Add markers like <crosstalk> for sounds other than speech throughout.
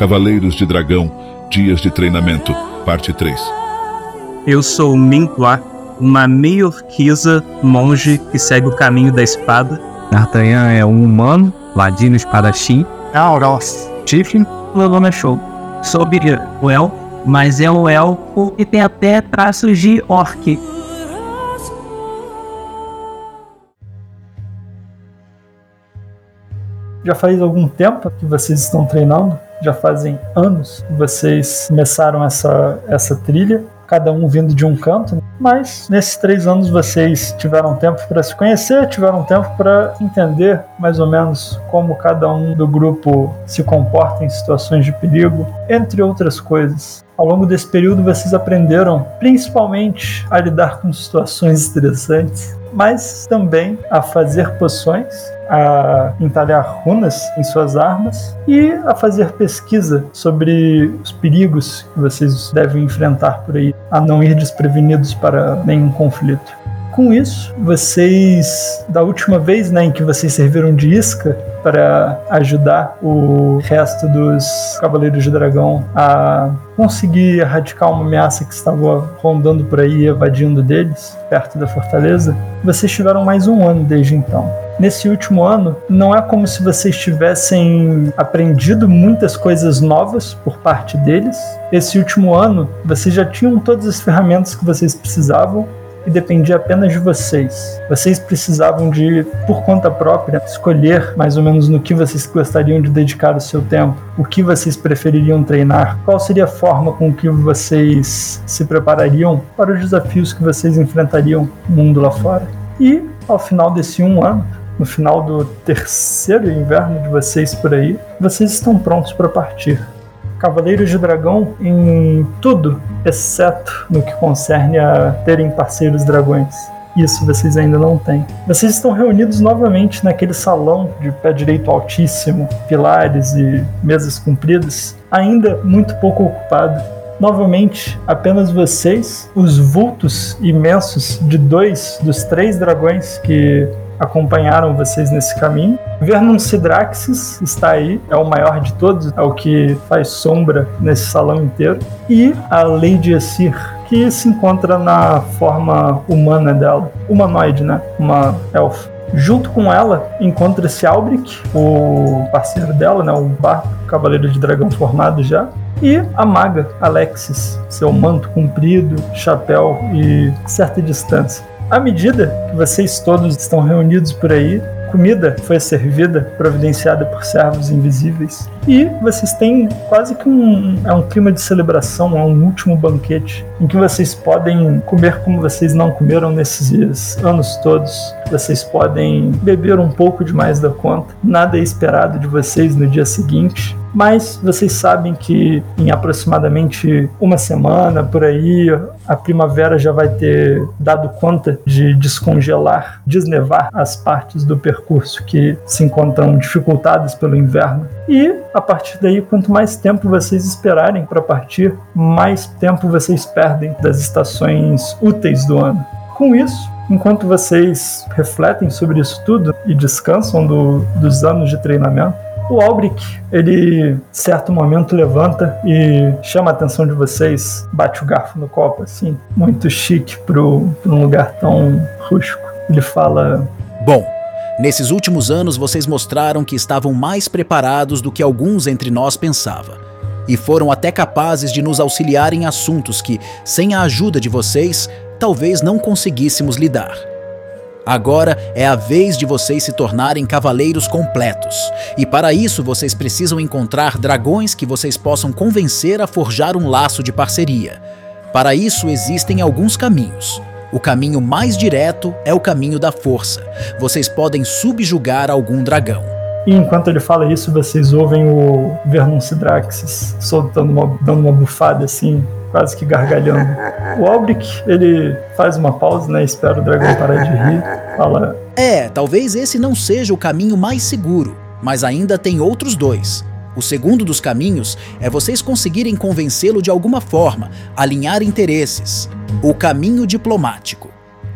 Cavaleiros de Dragão, Dias de Treinamento, Parte 3. Eu sou Mintua, uma meio-orquiza monge que segue o caminho da espada. D'Artagnan é um humano, ladino espadachim. Auros, Tiflin. Meu nome é Show. Sou o elfo, mas é um elfo que tem até traços de orc. Já faz algum tempo que vocês estão treinando? Já fazem anos que vocês começaram essa, essa trilha, cada um vindo de um canto, mas nesses três anos vocês tiveram tempo para se conhecer, tiveram tempo para entender mais ou menos como cada um do grupo se comporta em situações de perigo, entre outras coisas. Ao longo desse período vocês aprenderam principalmente a lidar com situações estressantes, mas também a fazer poções, a entalhar runas em suas armas e a fazer pesquisa sobre os perigos que vocês devem enfrentar por aí, a não ir desprevenidos para nenhum conflito. Com isso, vocês, da última vez né, em que vocês serviram de isca para ajudar o resto dos Cavaleiros de Dragão a conseguir erradicar uma ameaça que estava rondando por aí, evadindo deles, perto da fortaleza, vocês tiveram mais um ano desde então. Nesse último ano, não é como se vocês tivessem aprendido muitas coisas novas por parte deles. Esse último ano, vocês já tinham todas as ferramentas que vocês precisavam e dependia apenas de vocês. Vocês precisavam de, por conta própria, escolher mais ou menos no que vocês gostariam de dedicar o seu tempo, o que vocês prefeririam treinar, qual seria a forma com que vocês se preparariam para os desafios que vocês enfrentariam no mundo lá fora. E, ao final desse um ano, no final do terceiro inverno de vocês por aí, vocês estão prontos para partir. Cavaleiros de Dragão em tudo, exceto no que concerne a terem parceiros dragões. Isso vocês ainda não têm. Vocês estão reunidos novamente naquele salão de pé direito altíssimo, pilares e mesas compridas, ainda muito pouco ocupado. Novamente, apenas vocês, os vultos imensos de dois dos três dragões que acompanharam vocês nesse caminho. Vernon Sidraxis está aí, é o maior de todos, é o que faz sombra nesse salão inteiro. E a Lady Assir, que se encontra na forma humana dela, humanoide, né? Uma elfa. Junto com ela encontra-se Albric, o parceiro dela, né? O barco, cavaleiro de dragão formado já. E a maga Alexis, seu manto comprido, chapéu e certa distância. À medida que vocês todos estão reunidos por aí, comida foi servida, providenciada por servos invisíveis. E vocês têm quase que um, é um clima de celebração, é um último banquete, em que vocês podem comer como vocês não comeram nesses anos todos. Vocês podem beber um pouco demais da conta. Nada é esperado de vocês no dia seguinte mas vocês sabem que em aproximadamente uma semana por aí a primavera já vai ter dado conta de descongelar, desnevar as partes do percurso que se encontram dificultadas pelo inverno. E a partir daí, quanto mais tempo vocês esperarem para partir, mais tempo vocês perdem das estações úteis do ano. Com isso, enquanto vocês refletem sobre isso tudo e descansam do, dos anos de treinamento, o Albric, ele, certo momento, levanta e chama a atenção de vocês, bate o garfo no copo, assim, muito chique para um lugar tão rústico. Ele fala: Bom, nesses últimos anos vocês mostraram que estavam mais preparados do que alguns entre nós pensava. E foram até capazes de nos auxiliar em assuntos que, sem a ajuda de vocês, talvez não conseguíssemos lidar. Agora é a vez de vocês se tornarem cavaleiros completos. E para isso vocês precisam encontrar dragões que vocês possam convencer a forjar um laço de parceria. Para isso existem alguns caminhos. O caminho mais direto é o caminho da força. Vocês podem subjugar algum dragão. E enquanto ele fala isso, vocês ouvem o Vernon Sidraxis soltando uma, dando uma bufada assim, quase que gargalhando. O Albric, ele faz uma pausa, né? Espera o dragão parar de rir. Fala: É, talvez esse não seja o caminho mais seguro, mas ainda tem outros dois. O segundo dos caminhos é vocês conseguirem convencê-lo de alguma forma, alinhar interesses. O caminho diplomático.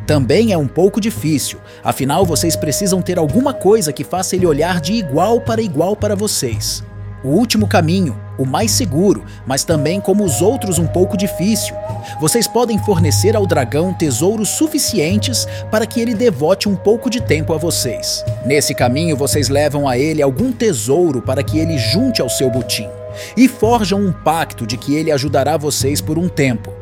Também é um pouco difícil, afinal vocês precisam ter alguma coisa que faça ele olhar de igual para igual para vocês. O último caminho, o mais seguro, mas também como os outros um pouco difícil. Vocês podem fornecer ao dragão tesouros suficientes para que ele devote um pouco de tempo a vocês. Nesse caminho, vocês levam a ele algum tesouro para que ele junte ao seu butim e forjam um pacto de que ele ajudará vocês por um tempo.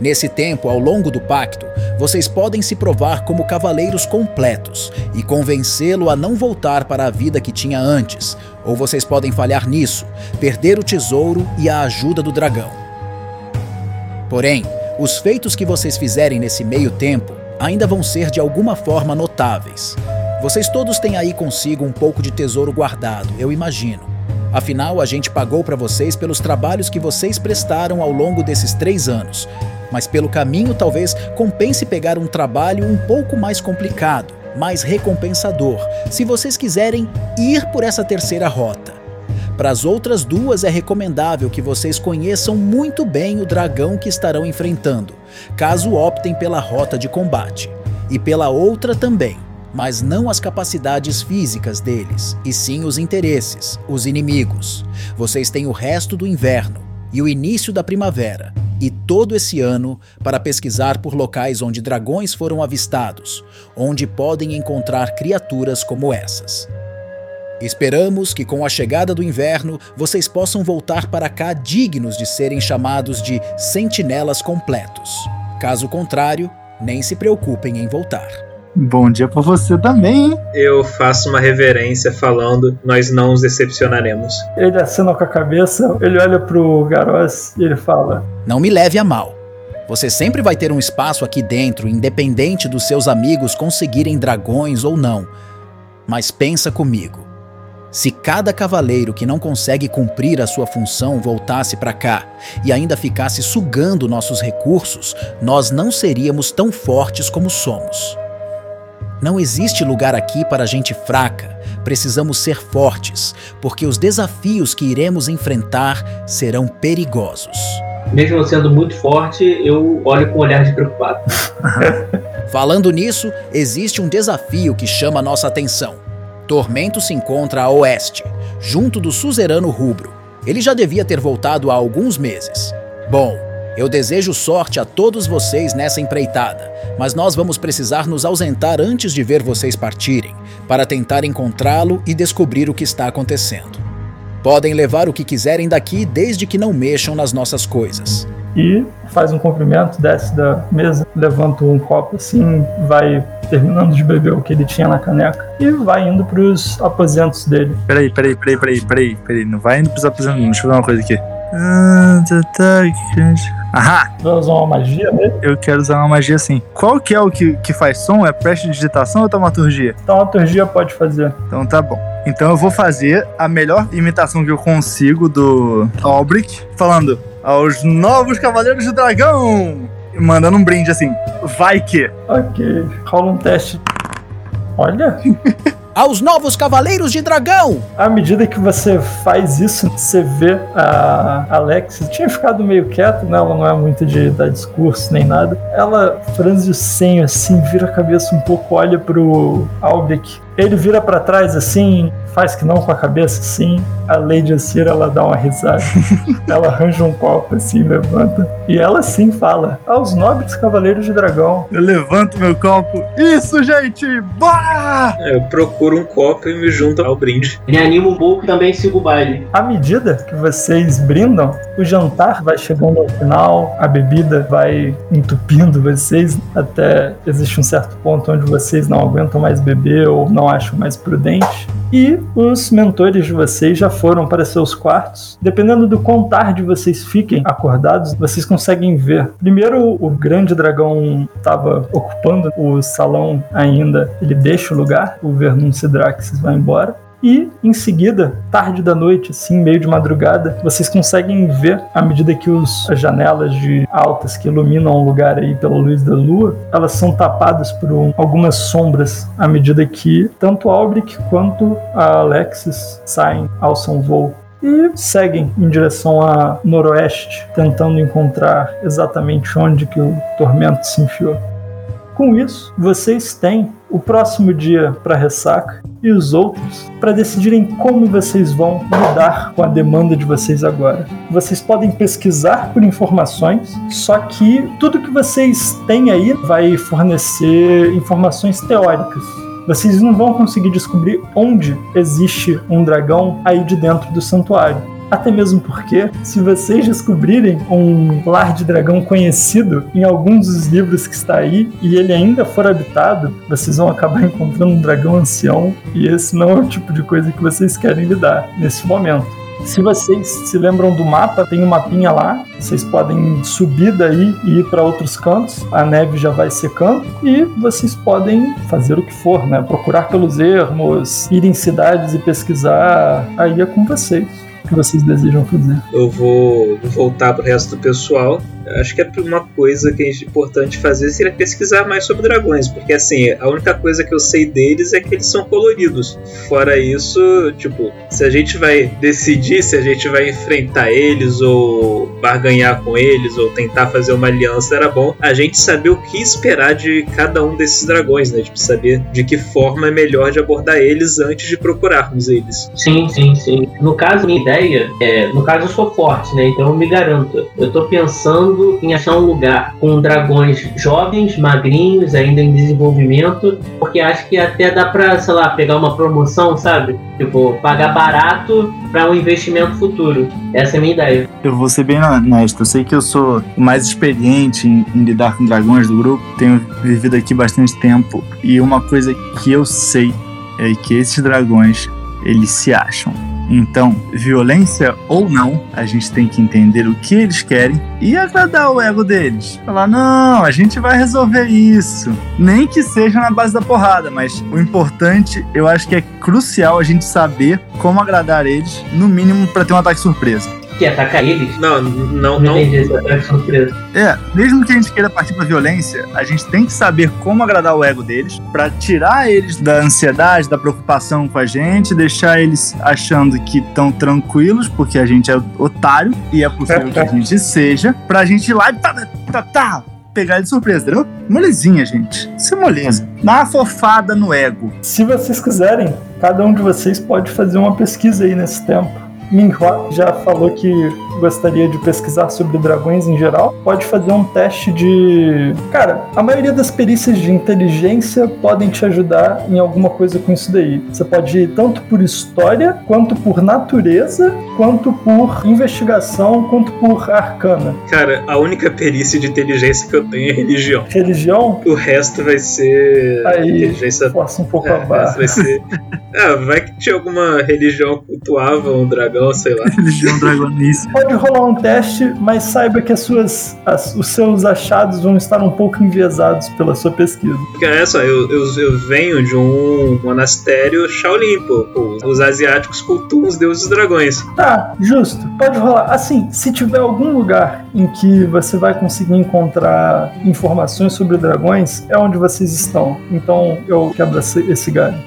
Nesse tempo, ao longo do pacto, vocês podem se provar como cavaleiros completos e convencê-lo a não voltar para a vida que tinha antes, ou vocês podem falhar nisso, perder o tesouro e a ajuda do dragão. Porém, os feitos que vocês fizerem nesse meio tempo ainda vão ser de alguma forma notáveis. Vocês todos têm aí consigo um pouco de tesouro guardado, eu imagino. Afinal, a gente pagou para vocês pelos trabalhos que vocês prestaram ao longo desses três anos. Mas pelo caminho, talvez compense pegar um trabalho um pouco mais complicado, mais recompensador, se vocês quiserem ir por essa terceira rota. Para as outras duas, é recomendável que vocês conheçam muito bem o dragão que estarão enfrentando, caso optem pela rota de combate. E pela outra também mas não as capacidades físicas deles, e sim os interesses, os inimigos. Vocês têm o resto do inverno e o início da primavera, e todo esse ano para pesquisar por locais onde dragões foram avistados, onde podem encontrar criaturas como essas. Esperamos que com a chegada do inverno vocês possam voltar para cá dignos de serem chamados de sentinelas completos. Caso contrário, nem se preocupem em voltar. Bom dia para você também, hein? Eu faço uma reverência falando, nós não os decepcionaremos. Ele assina com a cabeça, ele olha pro Garós e ele fala: Não me leve a mal. Você sempre vai ter um espaço aqui dentro, independente dos seus amigos conseguirem dragões ou não. Mas pensa comigo. Se cada cavaleiro que não consegue cumprir a sua função voltasse para cá e ainda ficasse sugando nossos recursos, nós não seríamos tão fortes como somos. Não existe lugar aqui para gente fraca. Precisamos ser fortes, porque os desafios que iremos enfrentar serão perigosos. Mesmo sendo muito forte, eu olho com um olhar de preocupado. <laughs> Falando nisso, existe um desafio que chama nossa atenção. Tormento se encontra a oeste, junto do suzerano rubro. Ele já devia ter voltado há alguns meses. Bom, eu desejo sorte a todos vocês nessa empreitada, mas nós vamos precisar nos ausentar antes de ver vocês partirem, para tentar encontrá-lo e descobrir o que está acontecendo. Podem levar o que quiserem daqui desde que não mexam nas nossas coisas. E faz um cumprimento, desce da mesa, levanta um copo assim, vai terminando de beber o que ele tinha na caneca e vai indo pros aposentos dele. Peraí, peraí, peraí, peraí, peraí, peraí. Não vai indo pros aposentos, deixa eu ver uma coisa aqui. Ah, tá, tá, Ahá! Vai usar uma magia mesmo? Eu quero usar uma magia assim. Qual que é o que, que faz som? É prestidigitação ou taumaturgia? Taumaturgia pode fazer. Então tá bom. Então eu vou fazer a melhor imitação que eu consigo do Albric, falando aos novos Cavaleiros do Dragão! Mandando um brinde assim. Vai que! Ok, rola um teste. Olha! <laughs> aos novos Cavaleiros de Dragão! À medida que você faz isso, você vê a Alex, tinha ficado meio quieta, né? Ela não é muito de dar discurso nem nada. Ela franze o senho assim, vira a cabeça um pouco, olha pro Albeck. Ele vira para trás assim, faz que não com a cabeça assim. A Lady Cira ela dá uma risada. <laughs> ela arranja um copo assim, levanta. E ela sim fala: Aos nobres cavaleiros de dragão. Eu levanto meu copo. Isso, gente! Bora! Eu procuro um copo e me junto ao brinde. Me animo um pouco e também sigo o baile. À medida que vocês brindam, o jantar vai chegando ao final, a bebida vai entupindo vocês até existe um certo ponto onde vocês não aguentam mais beber ou não acham mais prudente. E os mentores de vocês já foram para seus quartos. Dependendo do quão tarde vocês fiquem acordados, vocês conseguem ver. Primeiro, o grande dragão estava ocupando o salão ainda. Ele deixa o lugar, o Vernum Sidraxis vai embora. E em seguida, tarde da noite, assim, meio de madrugada, vocês conseguem ver, à medida que os, as janelas de altas que iluminam o lugar aí pela luz da lua, elas são tapadas por um, algumas sombras, à medida que tanto Albric quanto a Alexis saem, alçam voo e seguem em direção a noroeste, tentando encontrar exatamente onde que o tormento se enfiou. Com isso, vocês têm o próximo dia para ressaca e os outros para decidirem como vocês vão lidar com a demanda de vocês agora. Vocês podem pesquisar por informações, só que tudo que vocês têm aí vai fornecer informações teóricas. Vocês não vão conseguir descobrir onde existe um dragão aí de dentro do santuário. Até mesmo porque, se vocês descobrirem um lar de dragão conhecido em alguns dos livros que está aí e ele ainda for habitado, vocês vão acabar encontrando um dragão ancião e esse não é o tipo de coisa que vocês querem lidar nesse momento. Se vocês se lembram do mapa, tem um mapinha lá. Vocês podem subir daí e ir para outros cantos. A neve já vai secando e vocês podem fazer o que for, né? Procurar pelos ermos, ir em cidades e pesquisar. Aí é com vocês. O que vocês desejam fazer? Eu vou voltar pro resto do pessoal acho que é uma coisa que é importante fazer seria pesquisar mais sobre dragões, porque assim, a única coisa que eu sei deles é que eles são coloridos. Fora isso, tipo, se a gente vai decidir se a gente vai enfrentar eles ou barganhar com eles ou tentar fazer uma aliança, era bom a gente saber o que esperar de cada um desses dragões, né? Tipo, saber de que forma é melhor de abordar eles antes de procurarmos eles. Sim, sim, sim. No caso, minha ideia é, no caso eu sou forte, né? Então eu me garanto. Eu tô pensando em achar um lugar com dragões jovens, magrinhos, ainda em desenvolvimento, porque acho que até dá pra, sei lá, pegar uma promoção, sabe? Tipo, pagar barato para um investimento futuro. Essa é a minha ideia. Eu vou ser bem honesto. Eu sei que eu sou o mais experiente em, em lidar com dragões do grupo. Tenho vivido aqui bastante tempo. E uma coisa que eu sei é que esses dragões, eles se acham então, violência ou não, a gente tem que entender o que eles querem e agradar o ego deles. Falar, não, a gente vai resolver isso. Nem que seja na base da porrada, mas o importante, eu acho que é crucial a gente saber como agradar eles, no mínimo para ter um ataque surpresa que atacar eles? Não, não, não. É, mesmo que a gente queira partir pra violência, a gente tem que saber como agradar o ego deles para tirar eles da ansiedade, da preocupação com a gente, deixar eles achando que estão tranquilos, porque a gente é otário e é possível que a gente seja, pra gente ir lá e tá, tá, tá, pegar ele de surpresa, entendeu? Molezinha, gente. Isso é moleza. Dá uma fofada no ego. Se vocês quiserem, cada um de vocês pode fazer uma pesquisa aí nesse tempo. Minhua já falou que gostaria de pesquisar sobre dragões em geral, pode fazer um teste de. Cara, a maioria das perícias de inteligência podem te ajudar em alguma coisa com isso daí. Você pode ir tanto por história, quanto por natureza, quanto por investigação, quanto por arcana. Cara, a única perícia de inteligência que eu tenho é religião. Religião? O resto vai ser. Aí, inteligência. Força um pouco é, a barra. Vai ser. <laughs> ah, vai que tinha alguma religião cultuava um dragão, sei lá. religião dragoníssima pode rolar um teste, mas saiba que as suas, as, os seus achados vão estar um pouco enviesados pela sua pesquisa. Porque é só, eu, eu, eu venho de um monastério Shaolin, pô. Os asiáticos cultuam os deuses dragões. Tá, justo. Pode rolar. Assim, se tiver algum lugar em que você vai conseguir encontrar informações sobre dragões, é onde vocês estão. Então eu quebro esse galho.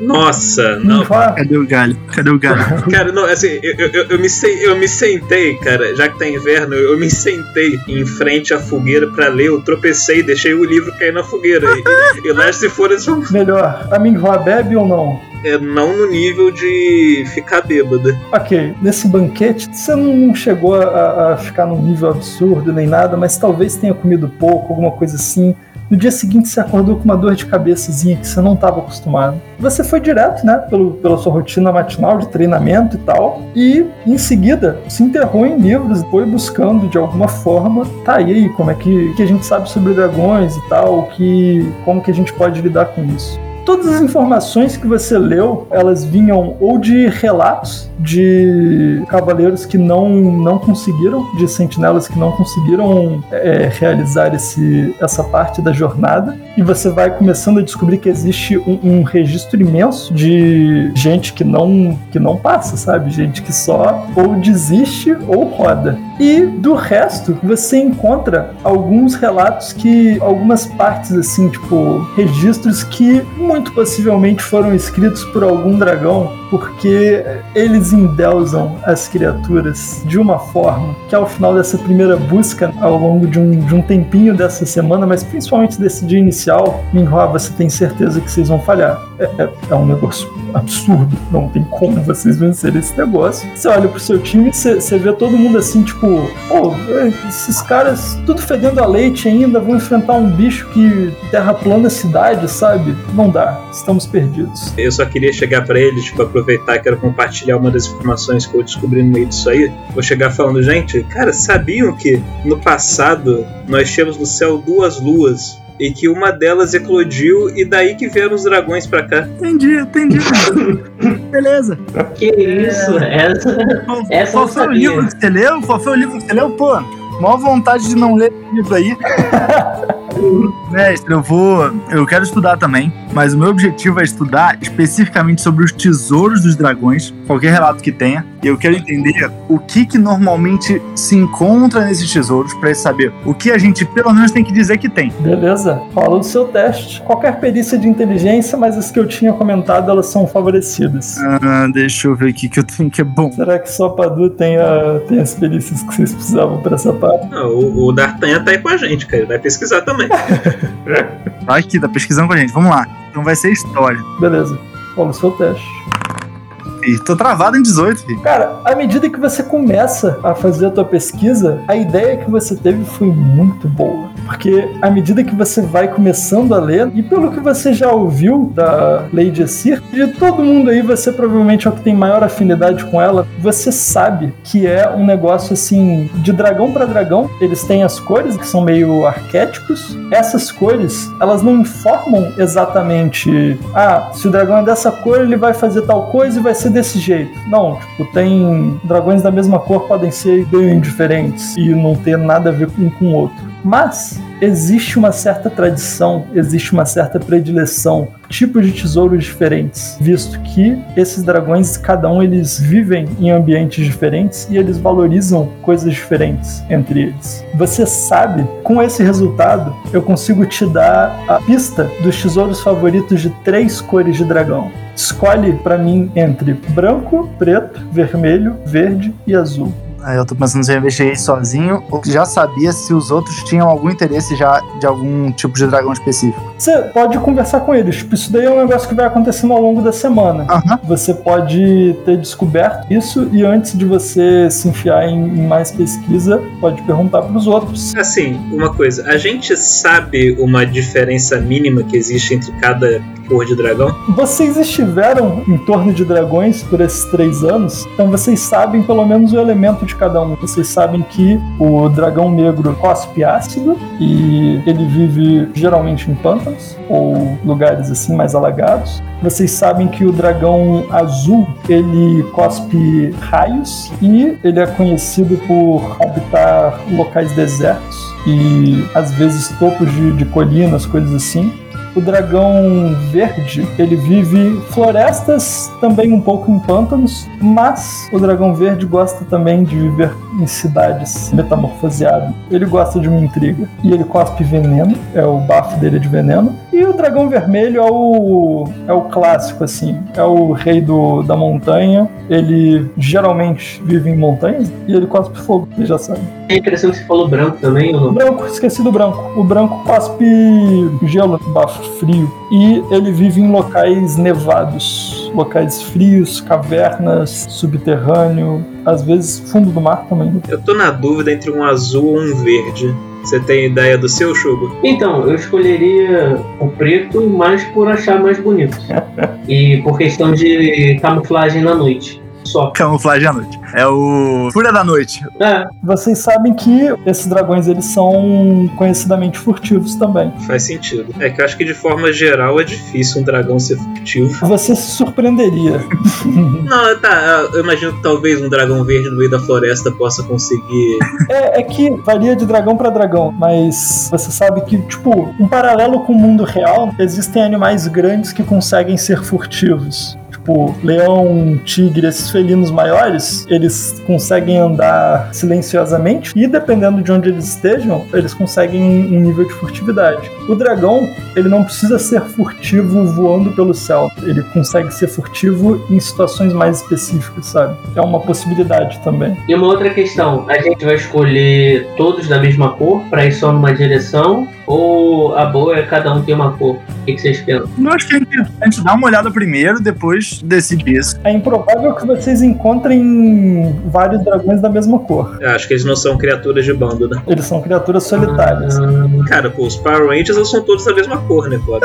Nossa, não. Cadê o galho? Cadê o galho? <laughs> Cara, não, assim, eu, eu, eu, me, eu me sentei, cara, já que tá inverno, eu me sentei em frente à fogueira para ler, eu tropecei, deixei o livro cair na fogueira. e, e lá se for vão. Melhor, a Minghua bebe ou não? É, não no nível de ficar bêbada. Ok, nesse banquete você não chegou a, a ficar num nível absurdo nem nada, mas talvez tenha comido pouco, alguma coisa assim. No dia seguinte você acordou com uma dor de cabeçazinha que você não estava acostumado. Você foi direto, né, pelo, pela sua rotina matinal de treinamento e tal, e em seguida se enterrou em livros, foi buscando de alguma forma, tá e aí, como é que, que a gente sabe sobre dragões e tal, que como que a gente pode lidar com isso. Todas as informações que você leu, elas vinham ou de relatos de cavaleiros que não, não conseguiram, de sentinelas que não conseguiram é, realizar esse, essa parte da jornada, e você vai começando a descobrir que existe um, um, registro imenso de gente que não, que não passa, sabe? Gente que só ou desiste ou roda. E do resto, você encontra alguns relatos que, algumas partes assim, tipo, registros que muito possivelmente foram escritos por algum dragão, porque eles endeusam as criaturas de uma forma que ao final dessa primeira busca, ao longo de um, de um tempinho dessa semana, mas principalmente desse dia inicial, Minhua, você tem certeza que vocês vão falhar. É, é, é um negócio absurdo, não tem como vocês vencerem esse negócio. Você olha pro seu time, você, você vê todo mundo assim, tipo, pô, esses caras tudo fedendo a leite ainda, vão enfrentar um bicho que terra plana cidade, sabe? Não dá, estamos perdidos. Eu só queria chegar para eles, tipo, aproveitar e quero compartilhar uma das informações que eu descobri no meio disso aí. Vou chegar falando, gente, cara, sabiam que no passado nós tínhamos no céu duas luas e que uma delas eclodiu e daí que vieram os dragões pra cá. Entendi, entendi. <laughs> Beleza. Que isso? Essa, Qual, essa qual foi o livro que você leu? Qual foi o livro que você leu? Pô, maior vontade de não ler esse livro aí. <laughs> Mestre, eu vou. Eu quero estudar também, mas o meu objetivo é estudar especificamente sobre os tesouros dos dragões, qualquer relato que tenha. E eu quero entender o que que normalmente se encontra nesses tesouros para saber o que a gente pelo menos tem que dizer que tem. Beleza? Fala do seu teste. Qualquer perícia de inteligência, mas as que eu tinha comentado, elas são favorecidas. Ah, deixa eu ver aqui que eu tenho que é bom. Será que só Padu tem, a, tem as perícias que vocês precisavam pra essa parte? Não, o, o D'Artagnan tá aí com a gente, cara. Ele vai pesquisar também. <laughs> Tá aqui, tá pesquisando com a gente. Vamos lá. Então vai ser história. Beleza. Fala o seu teste. Ih, tô travado em 18, filho. Cara, à medida que você começa a fazer a tua pesquisa, a ideia que você teve foi muito boa. Porque à medida que você vai começando a ler, e pelo que você já ouviu da Lady Sir, de todo mundo aí, você provavelmente é o que tem maior afinidade com ela, você sabe que é um negócio assim, de dragão para dragão, eles têm as cores que são meio arquétipos. Essas cores, elas não informam exatamente, ah, se o dragão é dessa cor, ele vai fazer tal coisa e vai ser desse jeito. Não, tipo, tem dragões da mesma cor podem ser bem diferentes e não ter nada a ver um com o outro. Mas existe uma certa tradição, existe uma certa predileção, tipos de tesouros diferentes, visto que esses dragões, cada um eles vivem em ambientes diferentes e eles valorizam coisas diferentes entre eles. Você sabe, com esse resultado, eu consigo te dar a pista dos tesouros favoritos de três cores de dragão. Escolhe pra mim entre branco, preto, vermelho, verde e azul. Aí eu tô pensando se eu investiguei sozinho ou já sabia se os outros tinham algum interesse já de algum tipo de dragão específico. Você pode conversar com eles. Tipo, isso daí é um negócio que vai acontecendo ao longo da semana. Aham. Você pode ter descoberto isso e antes de você se enfiar em, em mais pesquisa, pode perguntar pros outros. Assim, uma coisa, a gente sabe uma diferença mínima que existe entre cada de dragão? Vocês estiveram em torno de dragões por esses três anos, então vocês sabem pelo menos o elemento de cada um. Vocês sabem que o dragão negro cospe ácido e ele vive geralmente em pântanos ou lugares assim mais alagados. Vocês sabem que o dragão azul ele cospe raios e ele é conhecido por habitar locais desertos e às vezes topos de, de colinas, coisas assim. O dragão verde, ele vive florestas, também um pouco em pântanos, mas o dragão verde gosta também de viver em cidades metamorfoseado. Ele gosta de uma intriga. E ele cospe veneno, é o bafo dele de veneno. E o dragão vermelho é o é o clássico assim, é o rei do, da montanha. Ele geralmente vive em montanhas e ele cospe fogo, você já sabe. É interessante que você falou branco também, ou não? Branco, esqueci do branco. O branco cospe gelo, bafo frio. E ele vive em locais nevados. Locais frios, cavernas, subterrâneo, às vezes fundo do mar também. Eu tô na dúvida entre um azul ou um verde. Você tem ideia do seu, Chugo? Então, eu escolheria o preto mais por achar mais bonito. <laughs> e por questão de camuflagem na noite. Só. Camuflagem à noite. É o Fúria da Noite. É, Vocês sabem que esses dragões eles são conhecidamente furtivos também. Faz sentido. É que eu acho que de forma geral é difícil um dragão ser furtivo. Você se surpreenderia. <laughs> Não, tá. Eu imagino que talvez um dragão verde no meio da floresta possa conseguir. É, é que varia de dragão pra dragão, mas você sabe que, tipo, um paralelo com o mundo real, existem animais grandes que conseguem ser furtivos. Tipo, leão, tigre, esses felinos maiores, eles conseguem andar silenciosamente e dependendo de onde eles estejam, eles conseguem um nível de furtividade. O dragão, ele não precisa ser furtivo voando pelo céu, ele consegue ser furtivo em situações mais específicas, sabe? É uma possibilidade também. E uma outra questão, a gente vai escolher todos da mesma cor para ir só numa direção ou a boa é cada um ter uma cor? O que, que vocês pensam? Eu acho que é importante dar uma olhada primeiro, depois decidir isso. É improvável que vocês encontrem vários dragões da mesma cor. Eu acho que eles não são criaturas de bando, né? Eles são criaturas solitárias. Ah, Cara, pô, os Power Rangers eles são todos da mesma cor, né, pô?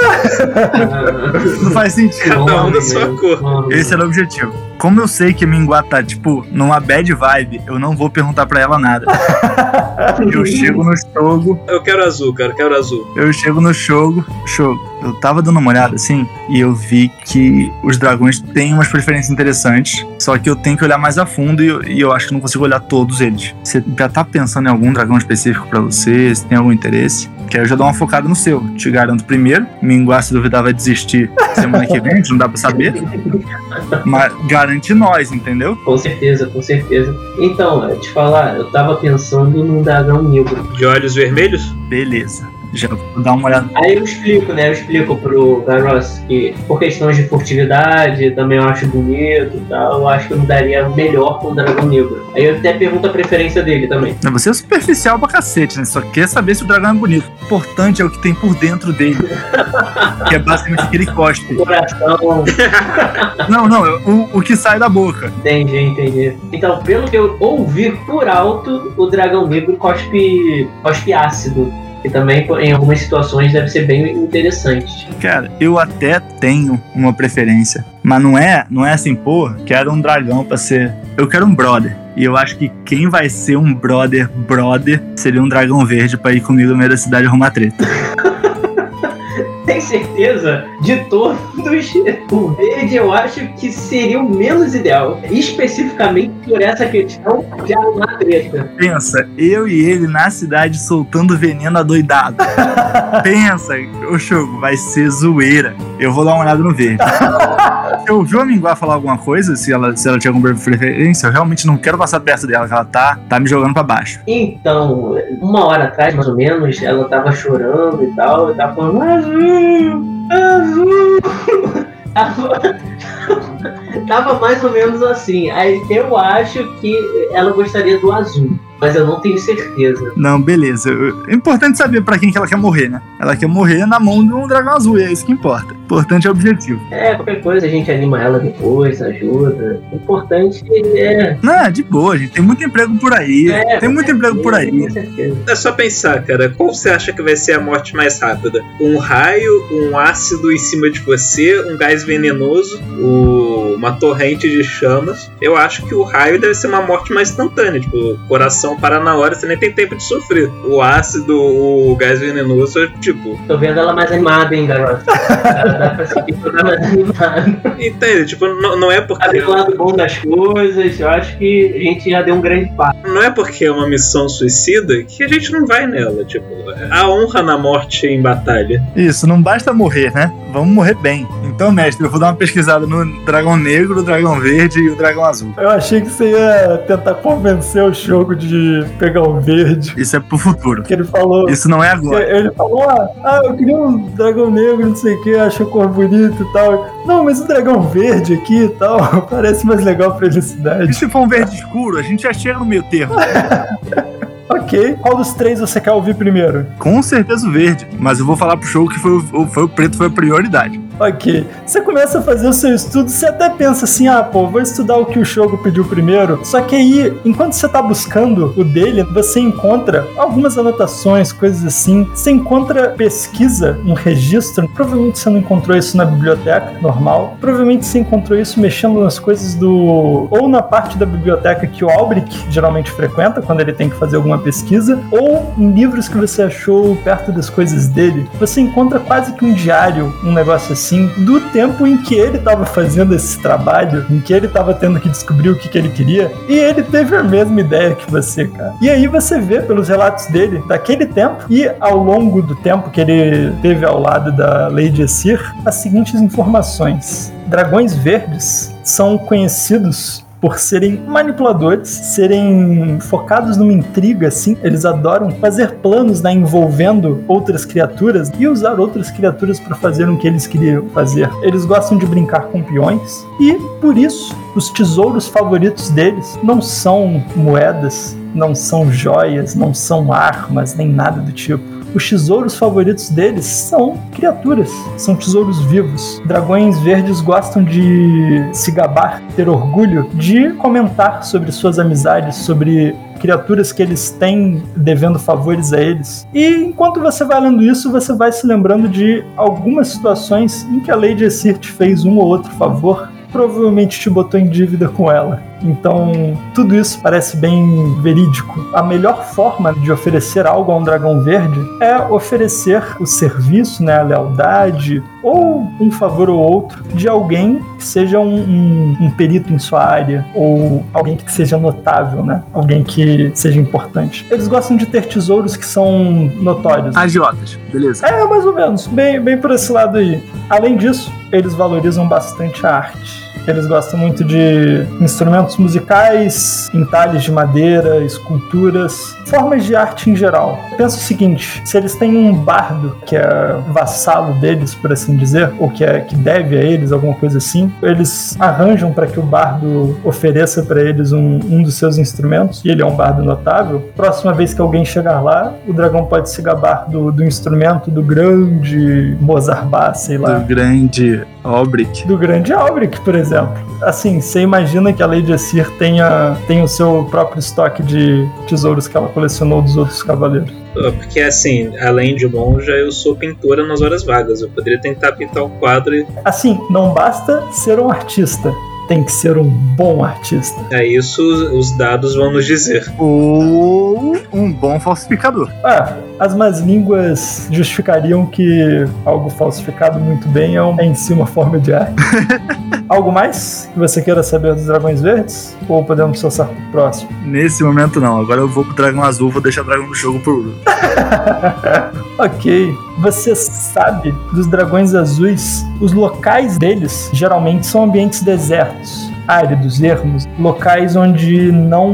Não faz sentido. Cada um da sua cor. Esse era o objetivo. Como eu sei que a Minguá tá, tipo, numa bad vibe, eu não vou perguntar pra ela nada. <laughs> Eu chego no jogo, Eu quero azul, cara, eu quero azul. eu chego no jogo, jogo. Eu tava dando uma olhada assim e eu vi que os dragões têm umas preferências interessantes, só que eu tenho que olhar mais a fundo e, eu- e eu acho que não consigo olhar todos eles. Você já tá pensando em algum dragão específico pra você? Se tem algum interesse? Que aí eu já dou uma focada no seu. Te garanto primeiro, Minguá se duvidar vai desistir semana que vem, <laughs> não dá pra saber. Mas garante nós, entendeu? Com certeza, com certeza. Então, eu te falar, eu tava pensando num dragão negro. De olhos vermelhos? Beleza. Já vou dar uma olhada. Aí eu explico, né? Eu explico pro Garros que por questões de furtividade, também eu acho bonito e tal, eu acho que eu me daria melhor com o dragão negro. Aí eu até pergunto a preferência dele também. Não, Você é superficial pra cacete, né? Só quer saber se o dragão é bonito. O importante é o que tem por dentro dele. que é basicamente o que ele cospe. <laughs> Coração, Não, não, o, o que sai da boca. entendi, entendi. Então, pelo que eu ouvi por alto, o dragão negro cospe, cospe ácido. Que também, em algumas situações, deve ser bem interessante. Cara, eu até tenho uma preferência. Mas não é, não é assim, pô, quero um dragão pra ser. Eu quero um brother. E eu acho que quem vai ser um brother, brother, seria um dragão verde pra ir comigo no meio da cidade arrumar treta. <laughs> Tem certeza de todos, o verde eu acho que seria o menos ideal. Especificamente por essa questão de arrumar treta. Pensa, eu e ele na cidade soltando veneno adoidado. <laughs> Pensa, o jogo vai ser zoeira. Eu vou dar uma olhada no verde. <laughs> Você ouviu a Minguá falar alguma coisa? Se ela, se ela tinha alguma preferência? Eu realmente não quero passar perto dela, que ela tá, tá me jogando pra baixo. Então, uma hora atrás, mais ou menos, ela tava chorando e tal, e tava falando, azul, azul. <laughs> Tava- mais ou menos assim. Aí eu acho que ela gostaria do azul, mas eu não tenho certeza. Não, beleza. É importante saber pra quem que ela quer morrer, né? Ela quer morrer na mão de um dragão azul, e é isso que importa. Importante é o objetivo. É, qualquer coisa a gente anima ela depois, ajuda. O importante é. Não, de boa, gente. Tem muito emprego por aí. é tem muito emprego por aí. Com certeza. É só pensar, cara, qual você acha que vai ser a morte mais rápida? Um raio, um ácido em cima de você, um gás venenoso, o- uma torrente de chamas. Eu acho que o raio deve ser uma morte mais instantânea, tipo, o coração para na hora, você nem tem tempo de sofrer. O ácido, o gás venenoso, é tipo, Tô vendo ela mais animada, hein, garoto? <laughs> Dá pra sentir que ela mais animada. entende? Tipo, não, não é Sabe porque o lado bom das coisas, eu acho que a gente já deu um grande passo. não é porque é uma missão suicida que a gente não vai nela, tipo, a honra na morte em batalha. Isso, não basta morrer, né? Vamos morrer bem. Então, mestre, eu vou dar uma pesquisada no dragão negro, o dragão verde e o dragão azul. Eu achei que você ia tentar convencer o jogo de pegar o verde. Isso é pro futuro. Que ele falou. Isso não é agora. Ele falou, ah, ah, eu queria um dragão negro, não sei o que, achou cor bonita e tal. Não, mas o dragão verde aqui e tal, <laughs> parece mais legal pra E felicidade. se for um verde escuro, a gente já chega no meio termo. <laughs> Ok, qual dos três você quer ouvir primeiro? Com certeza o verde. Mas eu vou falar pro show que foi o, foi o preto, foi a prioridade. Ok, você começa a fazer o seu estudo, você até pensa assim, ah, pô, vou estudar o que o jogo pediu primeiro. Só que aí, enquanto você tá buscando o dele, você encontra algumas anotações, coisas assim. Você encontra pesquisa, um registro. Provavelmente você não encontrou isso na biblioteca normal. Provavelmente você encontrou isso mexendo nas coisas do. ou na parte da biblioteca que o Albric geralmente frequenta quando ele tem que fazer alguma pesquisa, ou em livros que você achou perto das coisas dele. Você encontra quase que um diário, um negócio assim do tempo em que ele estava fazendo esse trabalho, em que ele estava tendo que descobrir o que, que ele queria, e ele teve a mesma ideia que você, cara. E aí você vê pelos relatos dele daquele tempo e ao longo do tempo que ele teve ao lado da Lady Essir, as seguintes informações. Dragões verdes são conhecidos por serem manipuladores, serem focados numa intriga, assim. Eles adoram fazer planos, né, envolvendo outras criaturas e usar outras criaturas para fazer o que eles queriam fazer. Eles gostam de brincar com peões e, por isso, os tesouros favoritos deles não são moedas, não são joias, não são armas, nem nada do tipo os tesouros favoritos deles são criaturas, são tesouros vivos. Dragões verdes gostam de se gabar, ter orgulho de comentar sobre suas amizades, sobre criaturas que eles têm devendo favores a eles. E enquanto você vai lendo isso, você vai se lembrando de algumas situações em que a Lady Essir te fez um ou outro favor, provavelmente te botou em dívida com ela. Então, tudo isso parece bem verídico. A melhor forma de oferecer algo a um dragão verde é oferecer o serviço, né, a lealdade, ou um favor ou outro de alguém que seja um, um, um perito em sua área, ou alguém que seja notável, né? Alguém que seja importante. Eles gostam de ter tesouros que são notórios. Agiotas, beleza. É, mais ou menos. Bem, bem por esse lado aí. Além disso, eles valorizam bastante a arte. Eles gostam muito de instrumentos musicais, entalhes de madeira, esculturas, formas de arte em geral. Pensa o seguinte: se eles têm um bardo que é vassalo deles, por assim dizer, ou que, é, que deve a eles, alguma coisa assim, eles arranjam para que o bardo ofereça para eles um, um dos seus instrumentos, e ele é um bardo notável. Próxima vez que alguém chegar lá, o dragão pode se gabar do, do instrumento do grande Mozart sei lá. Do grande Albric. Do grande Albric, por exemplo exemplo. Assim, você imagina que a Lady Assir tenha, tenha o seu próprio estoque de tesouros que ela colecionou dos outros cavaleiros. Porque assim, além de monja, eu sou pintora nas horas vagas. Eu poderia tentar pintar um quadro e. Assim, não basta ser um artista tem que ser um bom artista. É isso, os dados vão nos dizer. Ou um bom falsificador. Ah, as más línguas justificariam que algo falsificado muito bem é, um, é em si uma forma de arte. <laughs> Algo mais que você queira saber dos dragões verdes? Ou podemos passar pro próximo? Nesse momento não. Agora eu vou pro dragão azul, vou deixar o dragão do jogo pro <laughs> ok. Você sabe dos dragões azuis, os locais deles geralmente são ambientes desertos áridos, ermos, locais onde não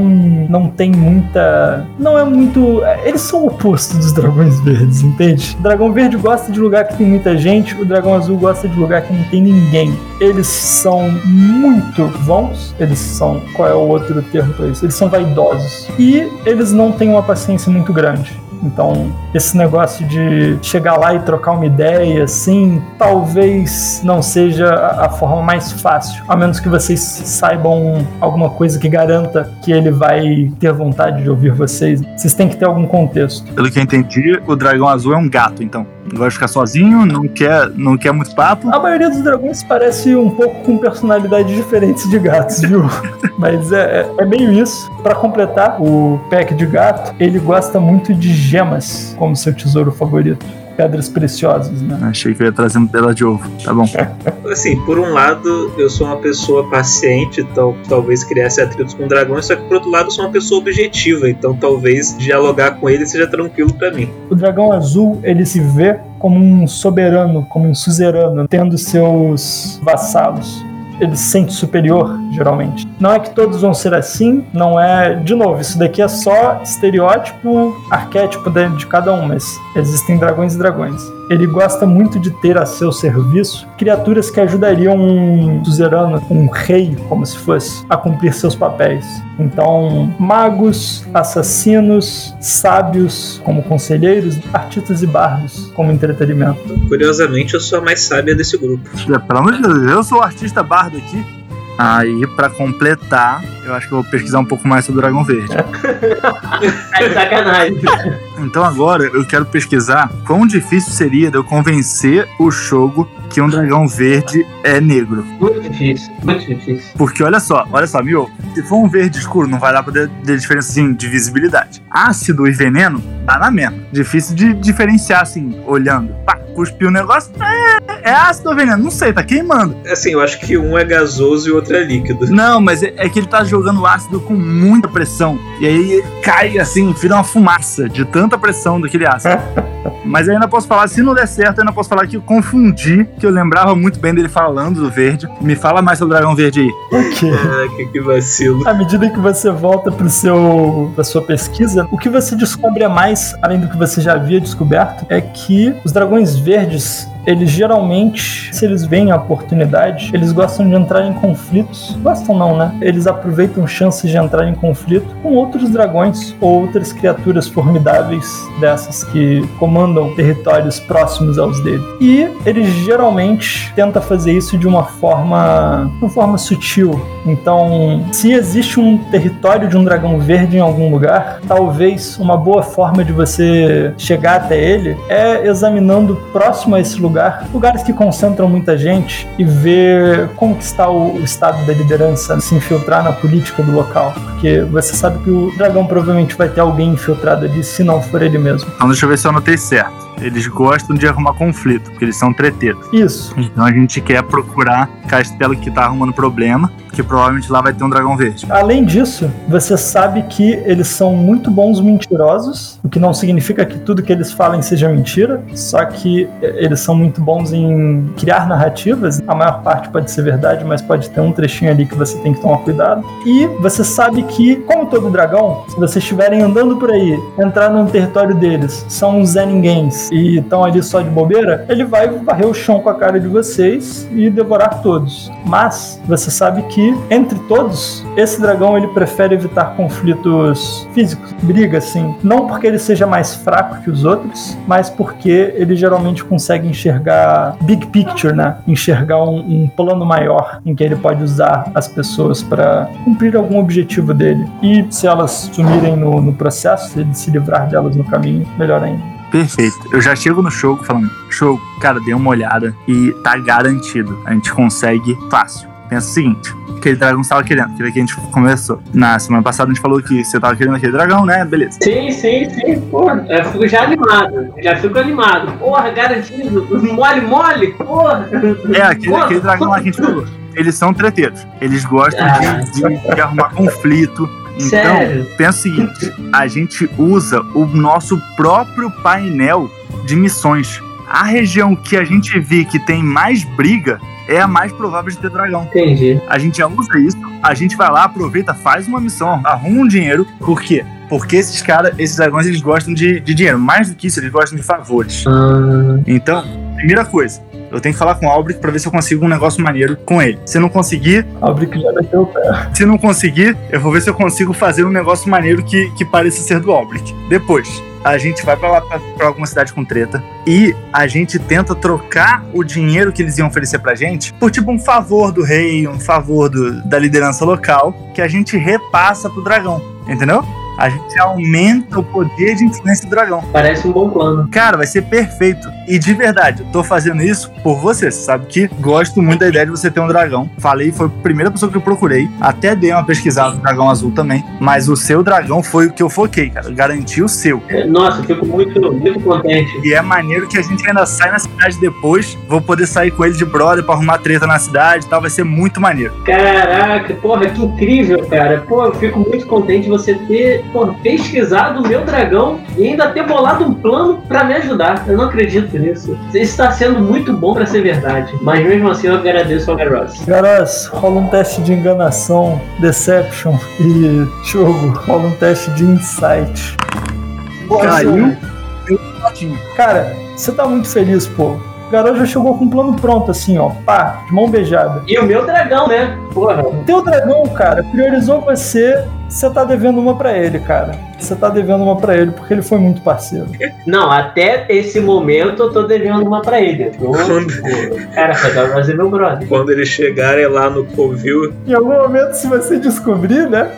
não tem muita, não é muito, eles são o oposto dos dragões verdes, entende? O dragão verde gosta de lugar que tem muita gente, o dragão azul gosta de lugar que não tem ninguém. Eles são muito vãos, eles são, qual é o outro termo para isso? Eles são vaidosos e eles não têm uma paciência muito grande. Então, esse negócio de chegar lá e trocar uma ideia, assim, talvez não seja a forma mais fácil, a menos que vocês saibam alguma coisa que garanta que ele vai ter vontade de ouvir vocês. Vocês têm que ter algum contexto. Pelo que eu entendi, o dragão azul é um gato, então. Gosta de ficar sozinho, não quer, não quer muito papo. A maioria dos dragões parece um pouco com personalidades diferentes de gatos, <laughs> viu? Mas é, é, é meio isso. Para completar, o pack de gato, ele gosta muito de gemas como seu tesouro favorito pedras preciosas, né? Achei que eu ia trazer um pela de ovo. Tá bom. <laughs> assim, por um lado, eu sou uma pessoa paciente, então talvez criasse atritos com dragões, só que por outro lado, eu sou uma pessoa objetiva, então talvez dialogar com ele seja tranquilo para mim. O dragão azul, ele se vê como um soberano, como um suzerano, tendo seus vassalos ele se sente superior, geralmente. Não é que todos vão ser assim, não é. De novo, isso daqui é só estereótipo, arquétipo de cada um, mas existem dragões e dragões. Ele gosta muito de ter a seu serviço criaturas que ajudariam um suzerano, um rei, como se fosse, a cumprir seus papéis. Então, magos, assassinos, sábios como conselheiros, artistas e bardos como entretenimento. Curiosamente, eu sou a mais sábia desse grupo. Pelo amor de Deus, eu sou o artista bardo aqui. Aí, para completar, eu acho que eu vou pesquisar um pouco mais sobre o Dragão Verde. <laughs> é sacanagem. Então agora eu quero pesquisar quão difícil seria de eu convencer o Shogo que um dragão verde é negro. Muito difícil, muito difícil. Porque olha só, olha só, Mio, se for um verde escuro, não vai dar pra ter diferença assim, de visibilidade. Ácido e veneno tá na mesma. Difícil de diferenciar, assim, olhando. Pá, cuspiu o negócio, é, é ácido ou veneno? Não sei, tá queimando. Assim, eu acho que um é gasoso e o outro é líquido. Não, mas é, é que ele tá jogando ácido com muita pressão. E aí cai, assim, vira uma fumaça de tanta pressão daquele ácido. <laughs> mas eu ainda posso falar, se não der certo, eu ainda posso falar que eu confundi, que eu lembrava muito bem dele falando do verde. Me fala mais sobre o dragão verde aí. Ok. <laughs> Ah, que, que vacilo. À medida que você volta para seu pra sua pesquisa, o que você descobre a mais, além do que você já havia descoberto, é que os dragões verdes eles geralmente, se eles veem a oportunidade, eles gostam de entrar em conflitos. Gostam não, né? Eles aproveitam chances de entrar em conflito com outros dragões ou outras criaturas formidáveis dessas que comandam territórios próximos aos deles. E eles geralmente tentam fazer isso de uma forma, uma forma sutil. Então, se existe um território de um dragão verde em algum lugar, talvez uma boa forma de você chegar até ele é examinando próximo a esse lugar lugar, lugares que concentram muita gente e ver como que está o, o estado da liderança, se infiltrar na política do local, porque você sabe que o dragão provavelmente vai ter alguém infiltrado ali, se não for ele mesmo. Então deixa eu ver se eu anotei certo. Eles gostam de arrumar conflito, porque eles são treteiros. Isso. Então a gente quer procurar castelo que tá arrumando problema, que provavelmente lá vai ter um dragão verde. Além disso, você sabe que eles são muito bons mentirosos, o que não significa que tudo que eles falem seja mentira, só que eles são muito bons em criar narrativas. A maior parte pode ser verdade, mas pode ter um trechinho ali que você tem que tomar cuidado. E você sabe que, como todo dragão, se vocês estiverem andando por aí, entrar no território deles, são uns Zé Ninguéms e estão ali só de bobeira, ele vai varrer o chão com a cara de vocês e devorar todos. Mas você sabe que entre todos, esse dragão ele prefere evitar conflitos físicos, briga assim, não porque ele seja mais fraco que os outros, mas porque ele geralmente consegue enxergar big picture, né? Enxergar um, um plano maior em que ele pode usar as pessoas para cumprir algum objetivo dele. E se elas sumirem no, no processo, se ele se livrar delas no caminho, melhor ainda. Perfeito. Eu já chego no show falando, show, cara, dei uma olhada e tá garantido. A gente consegue fácil. Pensa o seguinte, aquele dragão estava querendo, aquele que a gente conversou. Na semana passada a gente falou que você estava querendo aquele dragão, né? Beleza. Sim, sim, sim. Porra, eu fico já animado. Já fico animado. Porra, garantido. Mole, mole. Porra. É, aquele, aquele dragão lá que a gente falou. Eles são treteiros. Eles gostam Ah. de, de- de arrumar conflito. Então, Sério? pensa o seguinte: a gente usa o nosso próprio painel de missões. A região que a gente vê que tem mais briga é a mais provável de ter dragão. Entendi. A gente já usa isso, a gente vai lá, aproveita, faz uma missão, arruma um dinheiro. Por quê? Porque esses caras, esses dragões, eles gostam de, de dinheiro. Mais do que isso, eles gostam de favores. Ah, Então, primeira coisa, eu tenho que falar com o Albrecht pra ver se eu consigo um negócio maneiro com ele. Se não conseguir, Albrick já bateu o pé. se não conseguir, eu vou ver se eu consigo fazer um negócio maneiro que, que pareça ser do Albrecht. Depois, a gente vai pra lá pra, pra alguma cidade com treta e a gente tenta trocar o dinheiro que eles iam oferecer pra gente por tipo um favor do rei, um favor do- da liderança local que a gente repassa pro dragão, entendeu? A gente aumenta o poder de influência do dragão. parece um bom plano. Cara, vai ser perfeito. E de verdade, eu tô fazendo isso por você. Você sabe que gosto muito da ideia de você ter um dragão. Falei, foi a primeira pessoa que eu procurei. Até dei uma pesquisada no dragão azul também. Mas o seu dragão foi o que eu foquei, cara. Garanti o seu. Nossa, eu fico muito, muito contente. E é maneiro que a gente ainda sai na cidade depois. Vou poder sair com ele de brother pra arrumar treta na cidade e tal. Vai ser muito maneiro. Caraca, porra, que incrível, cara. Pô, eu fico muito contente de você ter porra, pesquisado o meu dragão e ainda ter bolado um plano pra me ajudar. Eu não acredito nisso. Isso está sendo muito bom pra ser verdade. Mas mesmo assim eu agradeço ao Garros. Garoz, rola um teste de enganação, deception e jogo. Rola um teste de insight. Caiu. Cara, você tá muito feliz, pô. O garoto já chegou com o plano pronto, assim, ó. Pá, de mão beijada. E o meu dragão, né? Porra. Teu dragão, cara, priorizou você. Você tá devendo uma pra ele, cara. Você tá devendo uma pra ele porque ele foi muito parceiro. Não, até esse momento eu tô devendo uma pra ele. Eu tô- Cara, o Garros é meu brother. Quando eles chegarem lá no Covil, Em algum momento, se você descobrir, né?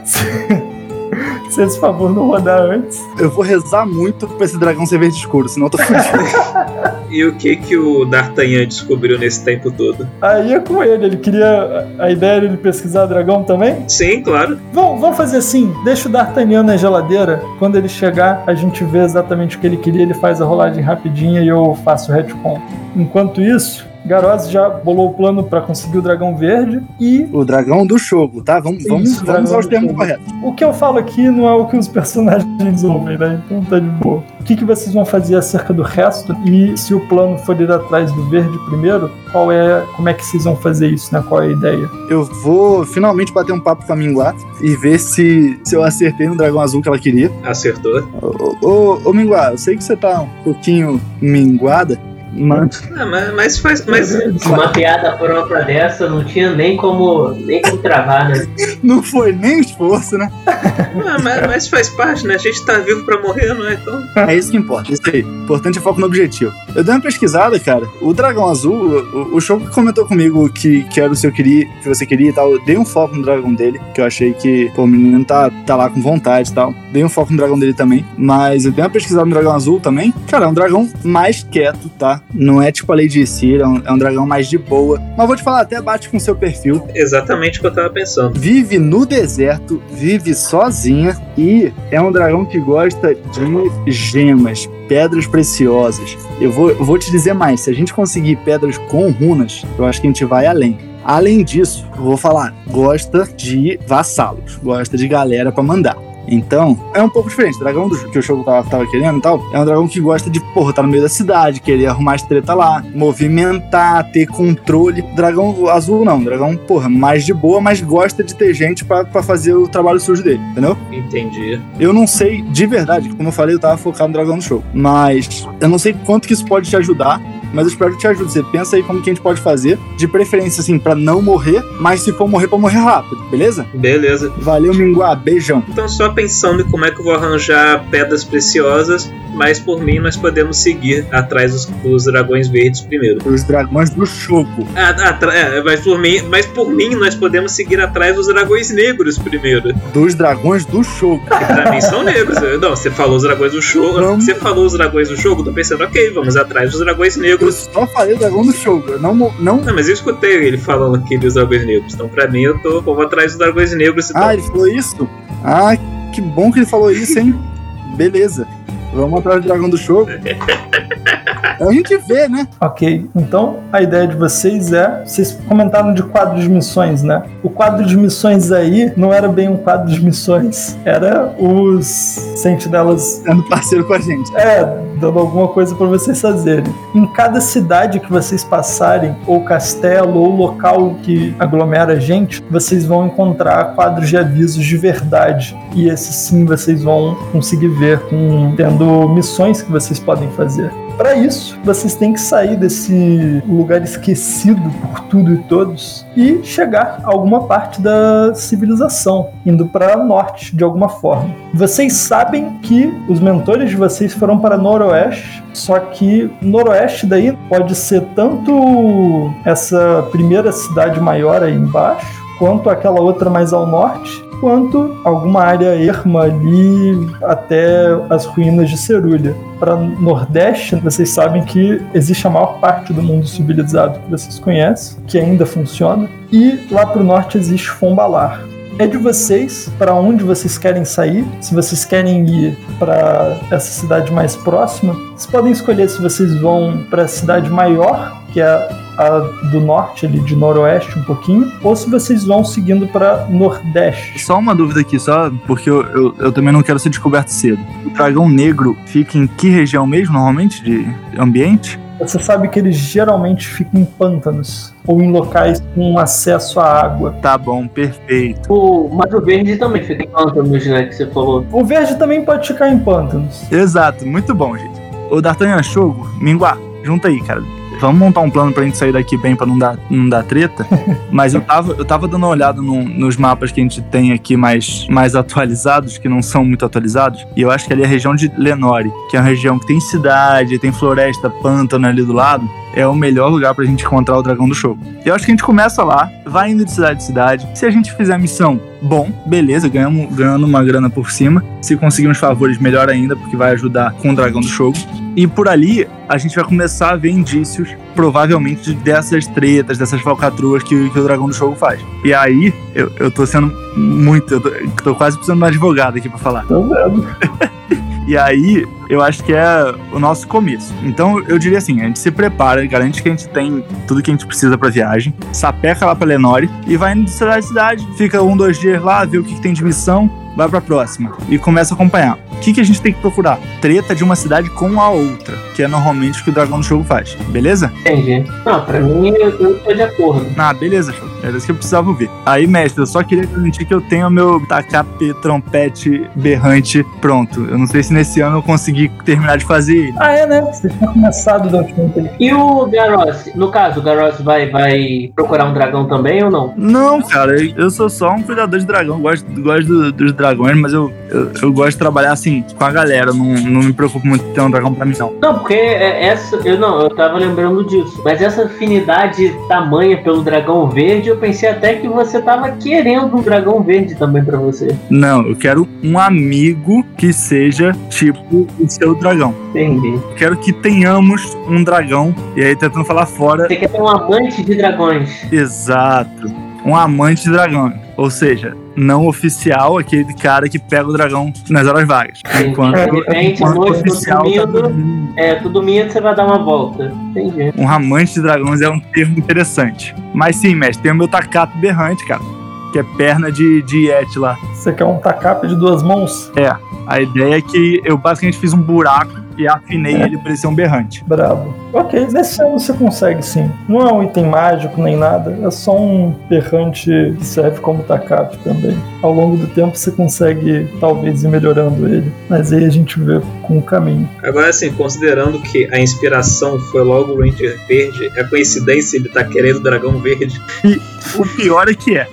Se, se esse favor não rodar antes. Eu vou rezar muito pra esse dragão ser verde escuro, senão eu tô fudido. <laughs> E o que que o D'Artagnan descobriu nesse tempo todo? Aí é com ele, ele queria. A ideia era ele pesquisar dragão também? Sim, claro. Vamos, vamos fazer assim: deixa o D'Artagnan na geladeira. Quando ele chegar, a gente vê exatamente o que ele queria, ele faz a rolagem rapidinha e eu faço o retcon. Enquanto isso, Garoz já bolou o plano pra conseguir o dragão verde e o dragão do jogo, tá? Vamos, vamos, Isso, vamos aos termos corretos. o que eu falo aqui não é o que os <laughs> personagens ouvem, né? Então tá de boa. O que, que vocês vão fazer acerca do resto? E se o plano for ir atrás do verde primeiro, qual é. Como é que vocês vão fazer isso, né? Qual é a ideia? Eu vou finalmente bater um papo com a Minguá e ver se, se eu acertei no dragão azul que ela queria. Acertou. Ô, ô, ô Minguá, eu sei que você tá um pouquinho minguada, mas Ah, mas, mas faz. Mas, Uma piada pronta dessa não tinha nem como, nem como travar, né? <laughs> não foi nem esforço, né? ah, mas, mas faz parte, né? A gente tá vivo pra morrer, não é? Então. É isso que importa, isso aí. O importante é foco no objetivo. Eu dei uma pesquisada, cara. O dragão azul, o, o show que comentou comigo que, que era o seu queria, que você queria e tal, eu dei um foco no dragão dele, que eu achei que, pô, o menino tá, tá lá com vontade e tal. Dei um foco no dragão dele também. Mas eu dei uma pesquisada no dragão azul também. Cara, é um dragão mais quieto, tá? Não é tipo a Lady Seer, é um, é um dragão mais de boa. Mas vou te falar, até bate com o seu perfil. Exatamente o que eu tava pensando. Vive no deserto, vive sozinha e é um dragão que gosta de gemas, pedras preciosas. Eu vou, eu vou te dizer mais: se a gente conseguir pedras com runas, eu acho que a gente vai além. Além disso, eu vou falar, gosta de vassalos, gosta de galera pra mandar. Então, é um pouco diferente. O dragão do que o jogo tava, tava querendo e tal, é um dragão que gosta de, porra, tá no meio da cidade, querer arrumar as treta lá, movimentar, ter controle. Dragão azul não, dragão, porra, mais de boa, mas gosta de ter gente pra fazer o trabalho sujo dele, entendeu? Entendi. Eu não sei, de verdade, como eu falei, eu tava focado no dragão do show. Mas eu não sei quanto que isso pode te ajudar. Mas eu espero que te ajude. Você pensa aí como que a gente pode fazer. De preferência, assim, pra não morrer. Mas se for morrer, pra morrer rápido, beleza? Beleza. Valeu, Minguá. Beijão. Então, só pensando em como é que eu vou arranjar pedras preciosas, mas por mim nós podemos seguir atrás dos, dos dragões verdes primeiro. Os dragões do Choco. É, mas, por mim, mas por mim nós podemos seguir atrás dos dragões negros primeiro. Dos dragões do Choco. Que pra mim são negros. Eu- Não, você falou os dragões do. Vamos. Você falou os dragões do eu tô pensando, ok, vamos atrás dos dragões Eu negros. só falei o dragão do Choco. Eu não. não... Não, mas eu escutei ele falando aqui dos dragões negros. Então, pra mim, eu tô eu vou atrás dos dragões negros. Ah, ele falou isso? Ah, que bom que ele falou isso, hein? <laughs> Beleza. Vamos atrás do dragão do Choco. A gente vê, né? Ok, então a ideia de vocês é. Vocês comentaram de quadro de missões, né? O quadro de missões aí não era bem um quadro de missões, era os sentinelas Sendo parceiro com a gente. É, dando alguma coisa pra vocês fazerem. Em cada cidade que vocês passarem, ou castelo, ou local que aglomera gente, vocês vão encontrar quadros de avisos de verdade. E esses sim vocês vão conseguir ver com tendo missões que vocês podem fazer. Para isso, vocês têm que sair desse lugar esquecido por tudo e todos e chegar a alguma parte da civilização, indo para norte de alguma forma. Vocês sabem que os mentores de vocês foram para noroeste, só que noroeste daí pode ser tanto essa primeira cidade maior aí embaixo, quanto aquela outra mais ao norte, quanto alguma área erma ali até as ruínas de Cerulha. Para Nordeste, vocês sabem que existe a maior parte do mundo civilizado que vocês conhecem, que ainda funciona, e lá para o norte existe Fombalar. É de vocês para onde vocês querem sair. Se vocês querem ir para essa cidade mais próxima, vocês podem escolher se vocês vão para a cidade maior, que é a do norte, ali de noroeste um pouquinho, ou se vocês vão seguindo para nordeste. Só uma dúvida aqui, só porque eu, eu, eu também não quero ser descoberto cedo. O dragão negro fica em que região mesmo, normalmente, de ambiente? Você sabe que eles geralmente ficam em pântanos ou em locais com acesso à água. Tá bom, perfeito. O, mas o verde também fica em pântanos, né? Que você falou. O verde também pode ficar em pântanos. Exato, muito bom, gente. O D'Artagnan Shogo, Minguá, junta aí, cara. Vamos montar um plano pra gente sair daqui bem pra não dar, não dar treta. <laughs> Mas eu tava, eu tava dando uma olhada no- nos mapas que a gente tem aqui mais, mais atualizados, que não são muito atualizados. E eu acho que ali é a região de Lenore, que é uma região que tem cidade, tem floresta, pântano ali do lado. É o melhor lugar pra gente encontrar o dragão do show. Eu acho que a gente começa lá, vai indo de cidade em cidade. Se a gente fizer a missão, bom, beleza, ganhamos, ganhando uma grana por cima. Se conseguir uns favores, melhor ainda, porque vai ajudar com o dragão do show. E por ali, a gente vai começar a ver indícios, provavelmente, dessas tretas, dessas falcatruas que, que o Dragão do Jogo faz. E aí, eu, eu tô sendo muito. Eu tô, tô quase precisando de um advogado aqui pra falar. Tô vendo. <laughs> E aí, eu acho que é o nosso começo. Então, eu diria assim: a gente se prepara, garante que a gente tem tudo que a gente precisa pra viagem, sapeca lá pra Lenore e vai indo de cidade em cidade, fica um, dois dias lá, vê o que, que tem de missão, vai pra próxima e começa a acompanhar. O que, que a gente tem que procurar? Treta de uma cidade com a outra, que é normalmente o que o dragão do jogo faz, beleza? Entendi. Não, pra mim eu, eu tô de acordo. Ah, beleza, show. Era isso que eu precisava ouvir. Aí, mestre, eu só queria garantir que eu tenho meu tacape, trompete, berrante pronto. Eu não sei se nesse ano eu consegui terminar de fazer ele. Ah, é, né? Você tinha começado da última vez. E o Garros? No caso, o Garros vai, vai procurar um dragão também ou não? Não, cara, eu sou só um cuidador de dragão. Gosto, gosto do- dos dragões, mas eu, eu, eu gosto de trabalhar assim com a galera. Não, não me preocupo muito em ter um dragão pra mim, não. Não, porque é- essa. Eu não, eu tava lembrando disso. Mas essa afinidade tamanha pelo dragão verde, eu pensei até que você tava querendo um dragão verde também pra você. Não, eu quero um amigo que seja tipo o seu dragão. Entendi. Eu quero que tenhamos um dragão. E aí, tentando falar fora, Você quer ter um amante de dragões. Exato. Um amante de dragão. Ou seja, não oficial, aquele cara que pega o dragão nas horas vagas. Enquanto, De repente, à enquanto noite, oficial tá dormindo. É, tu domingo você vai dar uma volta. Entendi. Um amante de dragões é um termo interessante. Mas sim, mestre, tem o meu tacato berrante, cara. Que é perna de, de Yeti lá. Você quer um tacape de duas mãos? É. A ideia é que eu basicamente fiz um buraco e afinei ele pra ele ser um berrante. Brabo. Ok, nesse ano você consegue sim. Não é um item mágico nem nada, é só um berrante que serve como tacape também. Ao longo do tempo você consegue talvez ir melhorando ele, mas aí a gente vê com o caminho. Agora, assim, considerando que a inspiração foi logo o Ranger Verde, é coincidência ele tá querendo o dragão verde. O pior é que é.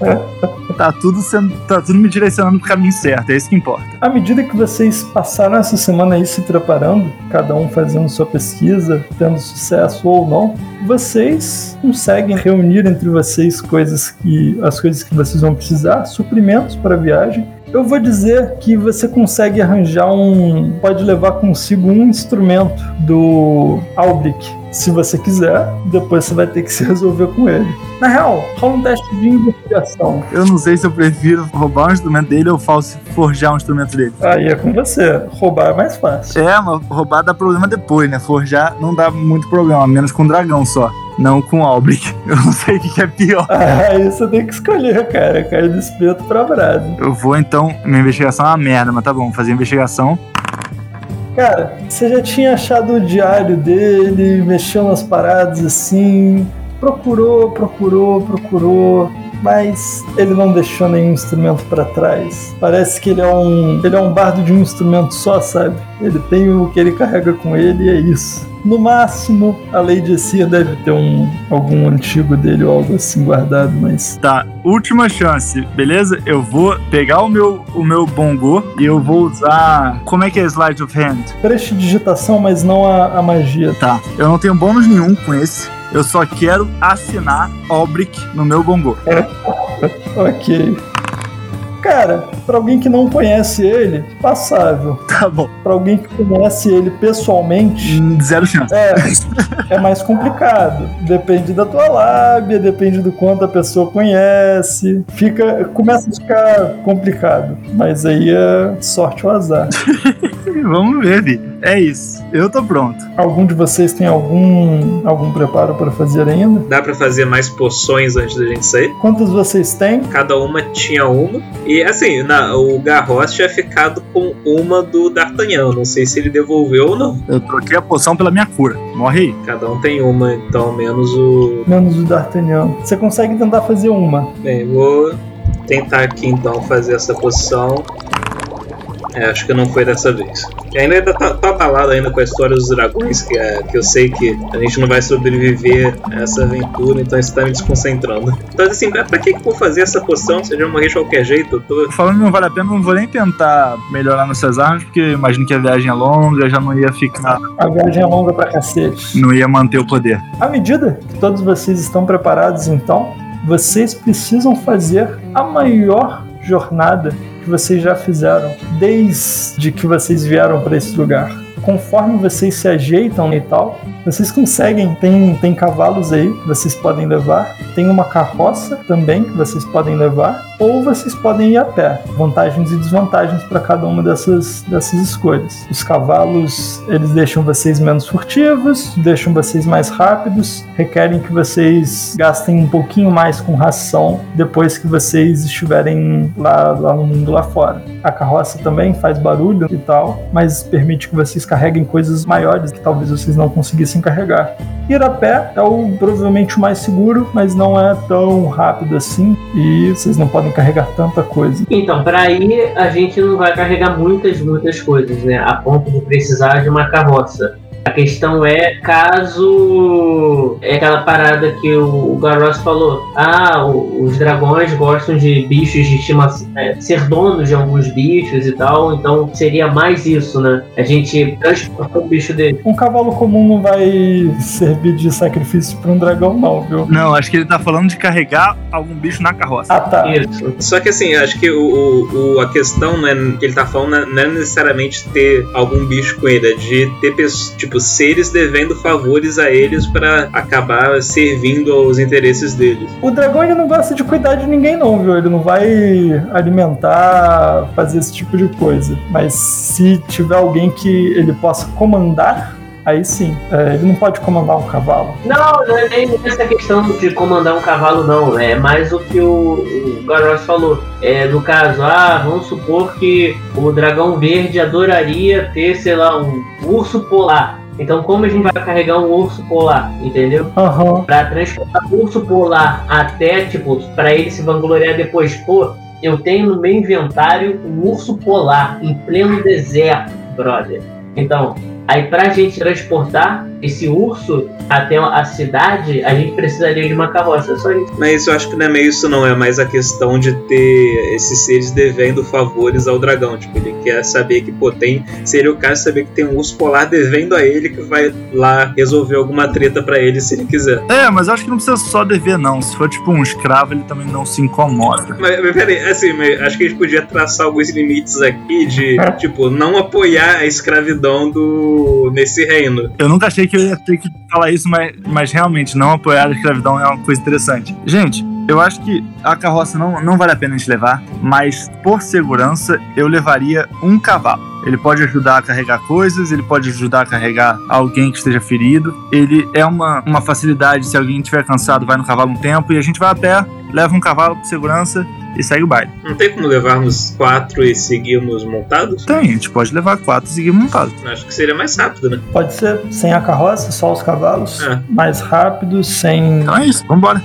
Tá tudo, sendo, tá tudo me direcionando pro caminho certo, é isso que importa. À medida que vocês passaram essa semana aí se preparando, cada um fazendo sua pesquisa, tendo sucesso ou não, vocês conseguem reunir entre vocês coisas que as coisas que vocês vão precisar, suprimentos para a viagem. Eu vou dizer que você consegue arranjar um, pode levar consigo um instrumento do Albric, se você quiser. Depois você vai ter que se resolver com ele. Na real, rola um teste de investigação. Eu não sei se eu prefiro roubar um instrumento dele ou forjar um instrumento dele. Aí é com você. Roubar é mais fácil. É, mas roubar dá problema depois, né? Forjar não dá muito problema, menos com dragão só. Não com Albric. <laughs> Eu não sei o que é pior. Aí você tem que escolher, cara. Cai do espeto pra brasa. Eu vou então. Minha investigação é uma merda, mas tá bom, vou fazer a investigação. Cara, você já tinha achado o diário dele, mexeu nas paradas assim, procurou, procurou, procurou, mas ele não deixou nenhum instrumento pra trás. Parece que ele é um, ele é um bardo de um instrumento só, sabe? Ele tem o que ele carrega com ele e é isso. No máximo, a Lady Seer deve ter um algum antigo dele ou algo assim guardado, mas Tá, última chance, beleza? Eu vou pegar o meu, o meu bongo e eu vou usar. Como é que é Slide of Hand? prestidigitação, mas não a, a magia. Tá, eu não tenho bônus nenhum com esse. Eu só quero assinar Albric no meu bongo. <laughs> Ok. Cara, pra alguém que não conhece ele, passável. <laughs> Tá bom. Pra alguém que conhece ele pessoalmente, Hum, Zero chance. é, é mais complicado. Depende da tua lábia, depende do quanto a pessoa conhece. Fica, começa a ficar complicado. Mas aí é sorte ou azar. <laughs> Vamos ver, Vi. É isso. Eu tô pronto. Algum de vocês tem algum algum preparo para fazer ainda? Dá pra fazer mais poções antes da gente sair? Quantas vocês têm? Cada uma tinha uma. E assim, na, o Garros tinha ficado com uma do D'Artagnan. Não sei se ele devolveu ou não. Eu troquei a poção pela minha cura. Morre aí. Cada um tem uma, então, menos o. Menos o D'Artagnan. Você consegue tentar fazer uma. Bem, vou tentar aqui então fazer essa poção. É, acho que não foi dessa vez. E ainda tá, tá abalado ainda com a história dos dragões, que, é, que eu sei que a gente não vai sobreviver a essa aventura, então isso tá me desconcentrando. Então, assim, pra, pra que que eu vou fazer essa poção? Se eu já morrer de qualquer jeito, eu tô... Falando que não vale a pena, não vou nem tentar melhorar nossas armas, porque imagino que a viagem é longa, já não ia ficar. A viagem é longa pra cacete. Não ia manter o poder. À medida que todos vocês estão preparados, então, vocês precisam fazer a maior jornada que vocês já fizeram desde que vocês vieram para esse lugar. Conforme vocês se ajeitam e tal, vocês conseguem. Tem, tem cavalos aí que vocês podem levar, tem uma carroça também que vocês podem levar, ou vocês podem ir a pé. Vantagens e desvantagens para cada uma dessas, dessas escolhas. Os cavalos eles deixam vocês menos furtivos, deixam vocês mais rápidos, requerem que vocês gastem um pouquinho mais com ração depois que vocês estiverem lá, lá no mundo lá fora. A carroça também faz barulho e tal, mas permite que vocês carreguem coisas maiores que talvez vocês não conseguissem carregar. Ir a pé é o provavelmente o mais seguro, mas não é tão rápido assim e vocês não podem carregar tanta coisa. Então, para ir, a gente não vai carregar muitas, muitas coisas, né? A ponto de precisar de uma carroça. A questão é caso é aquela parada que o, o Garros falou. Ah, o, os dragões gostam de bichos de estimação, é, ser donos de alguns bichos e tal. Então seria mais isso, né? A gente transporta o bicho dele. Um cavalo comum não vai servir de sacrifício para um dragão, não, viu? Não, acho que ele tá falando de carregar algum bicho na carroça. Ah, tá. Isso. Só que assim, acho que o, o- o- a questão né, que ele tá falando não é necessariamente ter algum bicho com ele, é de ter pessoas, tipo, seres devendo favores a eles para acabar servindo aos interesses deles. O dragão ele não gosta de cuidar de ninguém, não, viu? Ele não vai alimentar, fazer esse tipo de coisa. Mas se tiver alguém que ele possa comandar, aí sim. É, ele não pode comandar um cavalo. Não, não é nem essa questão de comandar um cavalo, não. É mais o que o, o Garros falou. É, no caso, ah, vamos supor que o dragão verde adoraria ter, sei lá, um urso polar. Então, como a gente vai carregar um urso polar, entendeu? Pra transportar o urso polar até, tipo, pra ele se vangloriar depois, pô, eu tenho no meu inventário um urso polar em pleno deserto, brother. Então, aí pra gente transportar esse urso até a cidade, a gente precisaria de uma carroça, só isso. Mas eu acho que não é meio isso, não. É mais a questão de ter esses seres devendo favores ao dragão. Tipo, ele quer saber que, pô, tem. Seria o caso de saber que tem um urso polar devendo a ele que vai lá resolver alguma treta pra ele se ele quiser. É, mas eu acho que não precisa só dever, não. Se for tipo um escravo, ele também não se incomoda. Mas, mas peraí, assim, mas acho que a gente podia traçar alguns limites aqui de, tipo, não apoiar a escravidão do nesse reino. Eu nunca achei que eu ia ter que falar isso, mas, mas realmente não apoiar a escravidão é uma coisa interessante. Gente, eu acho que a carroça não, não vale a pena a gente levar, mas por segurança eu levaria um cavalo. Ele pode ajudar a carregar coisas, ele pode ajudar a carregar alguém que esteja ferido. Ele é uma, uma facilidade se alguém estiver cansado, vai no cavalo um tempo e a gente vai a pé, leva um cavalo por segurança e segue o baile. Não tem como levarmos quatro e seguirmos montados? Tem, a gente pode levar quatro e seguir montado. Acho que seria mais rápido, né? Pode ser sem a carroça, só os cavalos. É. Mais rápido, sem. Então é isso, vambora.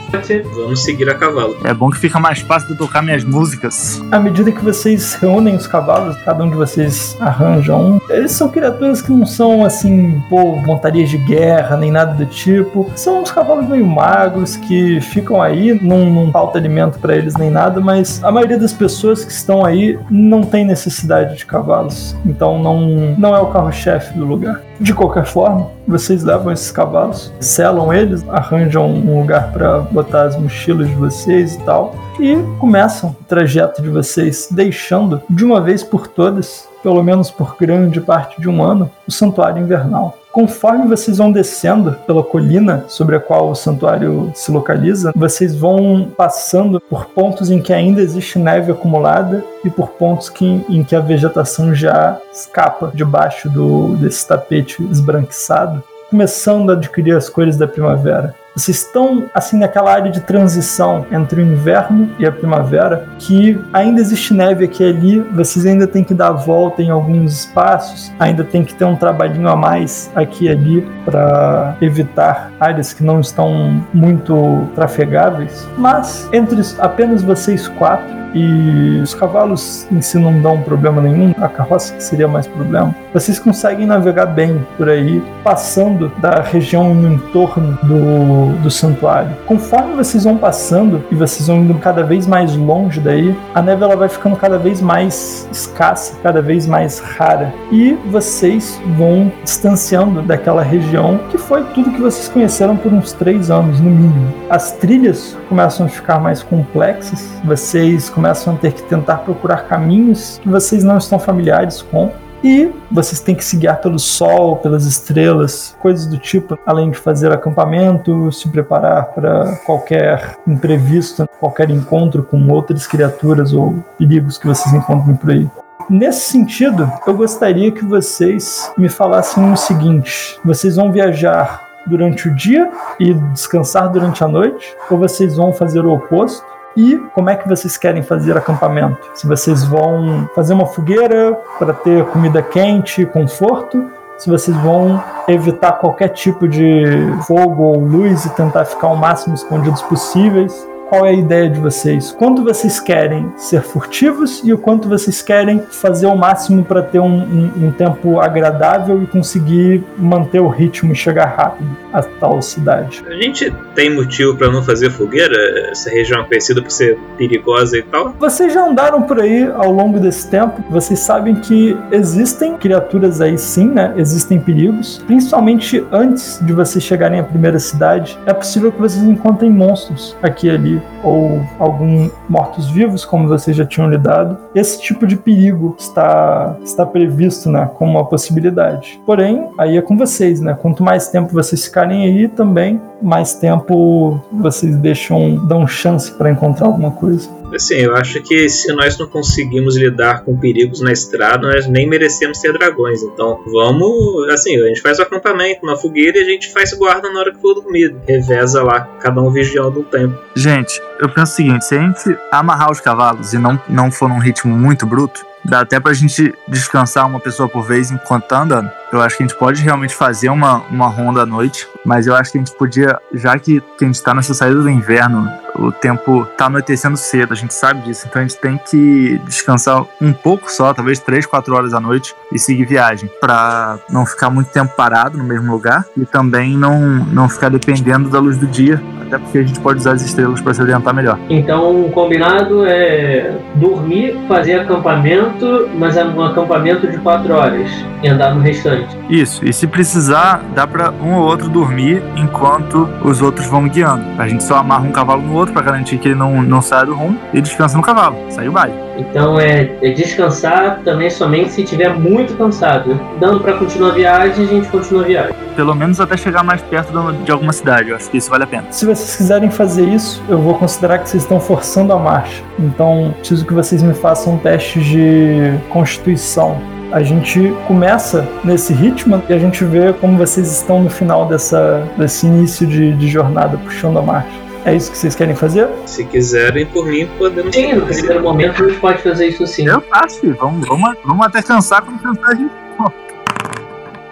Vamos seguir a cavalo. É bom que fica mais fácil de tocar minhas músicas. À medida que vocês reúnem os cavalos, cada um de vocês arranja um. Eles são criaturas que não são assim, pô, montarias de guerra, nem nada do tipo. São uns cavalos meio magros que ficam aí, não, não falta alimento pra eles nem nada, mas a maioria das pessoas que estão aí não tem necessidade de cavalos. Então não, não é o carro-chefe do lugar. De qualquer forma, vocês levam esses cavalos, selam eles, arranjam um lugar para botar as mochilas de vocês e tal, e começam o trajeto de vocês, deixando de uma vez por todas, pelo menos por grande parte de um ano, o Santuário Invernal. Conforme vocês vão descendo pela colina sobre a qual o santuário se localiza, vocês vão passando por pontos em que ainda existe neve acumulada e por pontos que, em que a vegetação já escapa debaixo do, desse tapete esbranquiçado, começando a adquirir as cores da primavera. Vocês estão assim naquela área de transição entre o inverno e a primavera, que ainda existe neve aqui e ali, vocês ainda têm que dar a volta em alguns espaços, ainda tem que ter um trabalhinho a mais aqui e ali para evitar áreas que não estão muito trafegáveis. Mas entre apenas vocês quatro, e os cavalos em si não dão problema nenhum, a carroça que seria mais problema. Vocês conseguem navegar bem por aí, passando da região no entorno do, do santuário. Conforme vocês vão passando e vocês vão indo cada vez mais longe daí, a neve ela vai ficando cada vez mais escassa, cada vez mais rara. E vocês vão distanciando daquela região que foi tudo que vocês conheceram por uns três anos, no mínimo. As trilhas começam a ficar mais complexas, vocês começam a ter que tentar procurar caminhos que vocês não estão familiares com. E vocês têm que se guiar pelo sol, pelas estrelas, coisas do tipo, além de fazer acampamento, se preparar para qualquer imprevisto, qualquer encontro com outras criaturas ou perigos que vocês encontrem por aí. Nesse sentido, eu gostaria que vocês me falassem o seguinte: vocês vão viajar durante o dia e descansar durante a noite, ou vocês vão fazer o oposto? E como é que vocês querem fazer acampamento? Se vocês vão fazer uma fogueira para ter comida quente e conforto, se vocês vão evitar qualquer tipo de fogo ou luz e tentar ficar o máximo escondidos possíveis, qual é a ideia de vocês? Quanto vocês querem ser furtivos e o quanto vocês querem fazer o máximo para ter um, um, um, tempo agradável e conseguir manter o ritmo e chegar rápido a tal cidade? A gente tem motivo para não fazer fogueira? Essa região é conhecida por ser perigosa e tal? Vocês já andaram por aí ao longo desse tempo? Vocês sabem que existem criaturas aí sim, né? Existem perigos, principalmente antes de vocês chegarem à primeira cidade. É possível que vocês encontrem monstros aqui e ali ou algum mortos-vivos, como vocês já tinham lidado. Esse tipo de perigo está, está previsto né, como uma possibilidade. Porém, aí é com vocês, né? Quanto mais tempo vocês ficarem aí, também mais tempo vocês deixam, dão chance para encontrar alguma coisa. Assim, eu acho que se nós não conseguimos lidar com perigos na estrada, nós nem merecemos ser dragões. Então, vamos, assim, a gente faz o acampamento, uma fogueira e a gente faz guarda na hora que for dormir. Reveza lá, cada um vigiando um tempo. Gente, eu penso o seguinte: se a gente amarrar os cavalos e não, não for num ritmo muito bruto, dá até pra gente descansar uma pessoa por vez enquanto tá andando. Eu acho que a gente pode realmente fazer uma, uma ronda à noite, mas eu acho que a gente podia, já que, a gente tá nessa saída do inverno, o tempo tá anoitecendo cedo, a gente sabe disso, então a gente tem que descansar um pouco só, talvez 3, 4 horas à noite e seguir viagem, para não ficar muito tempo parado no mesmo lugar e também não, não ficar dependendo da luz do dia, até porque a gente pode usar as estrelas para se orientar melhor. Então, o combinado é dormir, fazer acampamento, mas é um acampamento de 4 horas e andar no restante. Isso, e se precisar, dá para um ou outro dormir enquanto os outros vão guiando. A gente só amarra um cavalo no outro para garantir que ele não, não saia do rumo e descansa no cavalo. Sai o baile. Então é, é, descansar também somente se estiver muito cansado. Dando para continuar a viagem, a gente continua a viagem. Pelo menos até chegar mais perto de alguma cidade. Eu acho que isso vale a pena. Se vocês quiserem fazer isso, eu vou considerar que vocês estão forçando a marcha. Então preciso que vocês me façam um teste de constituição a gente começa nesse ritmo e a gente vê como vocês estão no final dessa, desse início de, de jornada puxando a marcha. É isso que vocês querem fazer? Se quiserem, por mim, podemos Sim, no primeiro momento a gente pode fazer isso sim. Eu faço, vamos, vamos, vamos até cansar quando cansar a gente.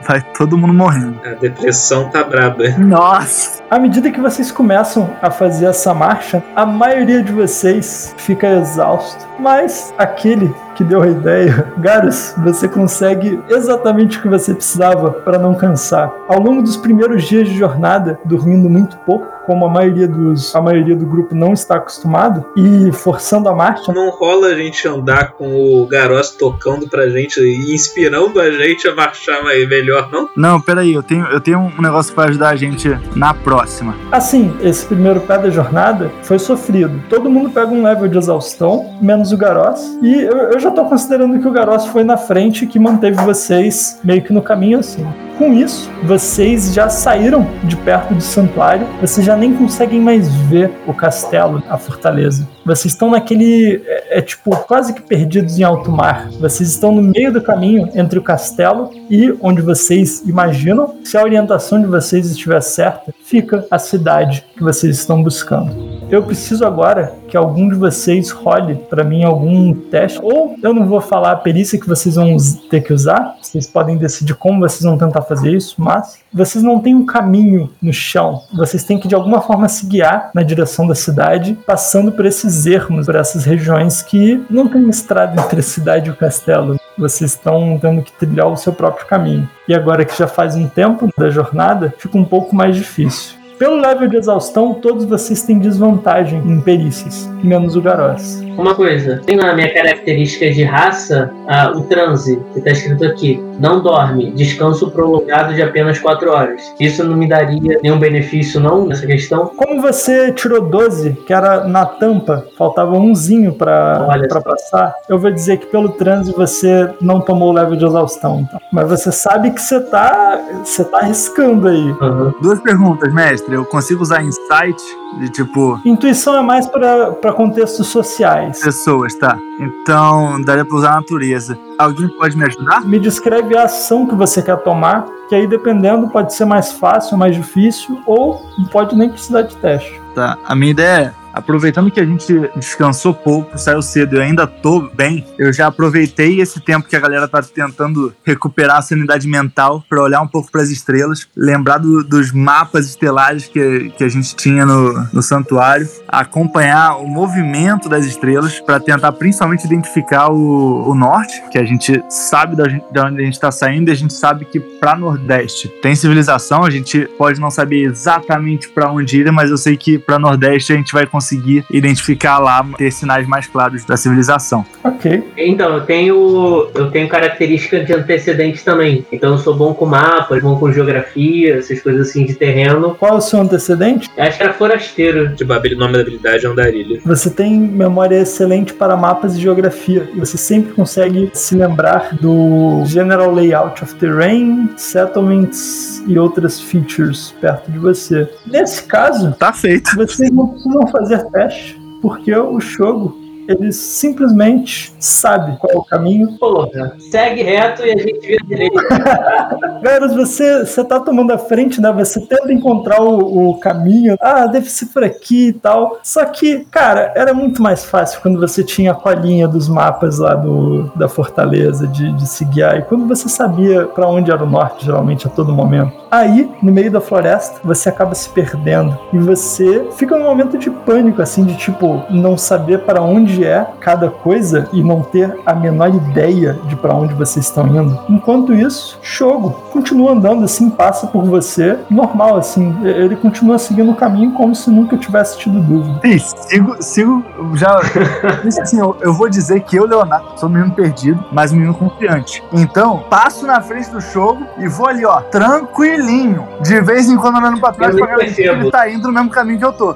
Vai todo mundo morrendo. A depressão tá braba. Nossa! À medida que vocês começam a fazer essa marcha, a maioria de vocês fica exausto. Mas aquele que deu a ideia, Garus, você consegue exatamente o que você precisava para não cansar. Ao longo dos primeiros dias de jornada, dormindo muito pouco, como a maioria dos a maioria do grupo não está acostumado e forçando a marcha. Não rola a gente andar com o Garros tocando pra gente e inspirando a gente a marchar melhor, não? Não, peraí, eu tenho, eu tenho um negócio para ajudar a gente na próxima. Assim, esse primeiro pé da jornada foi sofrido. Todo mundo pega um level de exaustão, menos o Garros. E eu, eu já tô considerando que o Garros foi na frente que manteve vocês meio que no caminho assim. Com isso, vocês já saíram de perto do santuário, vocês já nem conseguem mais ver o castelo, a fortaleza. Vocês estão naquele. É, é, tipo, quase que perdidos em alto mar. Vocês estão no meio do caminho entre o castelo e onde vocês imaginam, se a orientação de vocês estiver certa, fica a cidade que vocês estão buscando. Eu preciso agora que algum de vocês role para mim algum teste. Ou eu não vou falar a perícia que vocês vão ter que usar. Vocês podem decidir como vocês vão tentar fazer isso, mas vocês não têm um caminho no chão. Vocês têm que de alguma forma se guiar na direção da cidade, passando por esses ermos, por essas regiões que não tem estrada entre a cidade e o castelo. Vocês estão tendo que trilhar o seu próprio caminho. E agora que já faz um tempo da jornada, fica um pouco mais difícil. Pelo level de exaustão, todos vocês têm desvantagem em perícias, menos o Garós. Uma coisa, tem na minha característica de raça ah, o transe, que está escrito aqui. Não dorme, descanso prolongado de apenas 4 horas. Isso não me daria nenhum benefício, não, nessa questão? Como você tirou 12, que era na tampa, faltava umzinho para passar, eu vou dizer que pelo transe você não tomou o level de exaustão. Então. Mas você sabe que você tá, você tá arriscando aí. Uhum. Duas perguntas, mestre. Eu consigo usar insight de tipo. Intuição é mais para contextos sociais. Pessoas, tá. Então daria pra usar a natureza. Alguém pode me ajudar? Me descreve a ação que você quer tomar, que aí dependendo pode ser mais fácil, mais difícil, ou pode nem precisar de teste. Tá. A minha ideia é aproveitando que a gente descansou pouco, saiu cedo e ainda tô bem, eu já aproveitei esse tempo que a galera tá tentando recuperar a sanidade mental para olhar um pouco para as estrelas, lembrar do, dos mapas estelares que, que a gente tinha no, no santuário, acompanhar o movimento das estrelas para tentar principalmente identificar o, o norte, que a gente sabe da onde a gente está saindo e a gente sabe que para nordeste tem civilização, a gente pode não saber exatamente para onde ir, mas eu sei que para nordeste a gente vai conseguir conseguir identificar lá, ter sinais mais claros da civilização. Ok. Então, eu tenho, eu tenho características de antecedentes também. Então, eu sou bom com mapas, bom com geografia, essas coisas assim de terreno. Qual é o seu antecedente? Acho que era forasteiro. De Babilônia, o nome da habilidade é andarilho. Você tem memória excelente para mapas e geografia. E você sempre consegue se lembrar do General Layout of Terrain, Settlements e outras features perto de você. Nesse caso, tá feito. Vocês não precisam fazer fazer teste, porque o Shogo ele simplesmente sabe qual é o caminho. Porra, segue reto e a gente vira direito. <laughs> Veros, você, você tá tomando a frente, né? Você tenta encontrar o, o, caminho. Ah, deve ser por aqui e tal. Só que, cara, era muito mais fácil quando você tinha a colinha dos mapas lá do, da fortaleza de, de se guiar. E quando você sabia para onde era o norte, geralmente, a todo momento. Aí, no meio da floresta, você acaba se perdendo. E você fica num momento de pânico, assim, de tipo, não saber para onde onde é cada coisa e não ter a menor ideia de para onde vocês estão indo. Enquanto isso, Shogo continua andando assim, passa por você, normal assim. Ele continua seguindo o caminho como se nunca tivesse tido dúvida. Sim, sigo, sigo já. <laughs> assim, eu, eu, vou dizer que eu, Leonardo, sou um menino perdido, mas um menino confiante. Então, passo na frente do Shogo e vou ali, ó, tranquilinho. De vez em quando olhando pra trás pra garantir que ele tá indo no mesmo caminho que eu tô.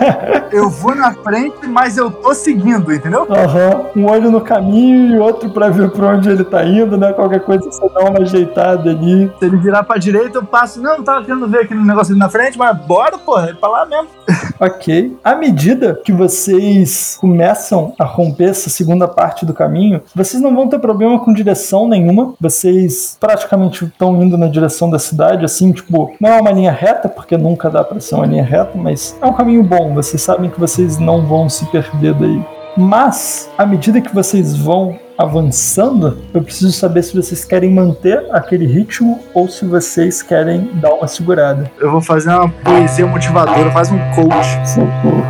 <laughs> eu vou na frente, mas eu tô seguindo indo, entendeu? Uhum. Um olho no caminho e outro pra ver pra onde ele tá indo, né? Qualquer coisa você dá uma ajeitada ali. Se ele virar pra direita, eu passo. Não, tava querendo ver aquele negócio ali na frente, mas bora, porra, é pra lá mesmo. <laughs> ok. À medida que vocês começam a romper essa segunda parte do caminho, vocês não vão ter problema com direção nenhuma. Vocês praticamente estão indo na direção da cidade, assim, tipo, não é uma linha reta, porque nunca dá pra ser uma linha reta, mas é um caminho bom. Vocês sabem que vocês não vão se perder daí. Mas, à medida que vocês vão avançando, eu preciso saber se vocês querem manter aquele ritmo ou se vocês querem dar uma segurada. Eu vou fazer uma poesia motivadora, faz um coach.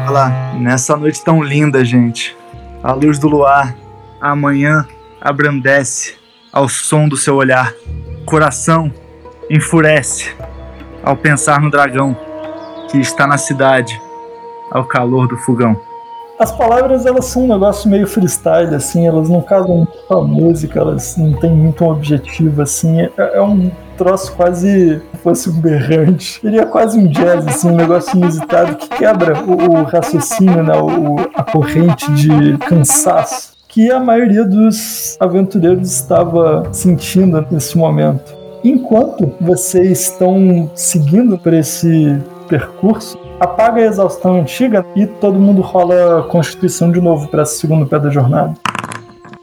Olha lá, nessa noite tão linda, gente. A luz do luar, amanhã abrandece ao som do seu olhar. Coração enfurece ao pensar no dragão que está na cidade ao calor do fogão. As palavras, elas são um negócio meio freestyle, assim, elas não casam muito com a música, elas não têm muito um objetivo, assim, é, é um troço quase fosse um berrante. Seria quase um jazz, assim, um negócio inusitado que quebra o, o raciocínio, né, o, a corrente de cansaço que a maioria dos aventureiros estava sentindo nesse momento. Enquanto vocês estão seguindo por esse percurso, apaga a exaustão antiga e todo mundo rola Constituição de novo para esse segundo pé da jornada.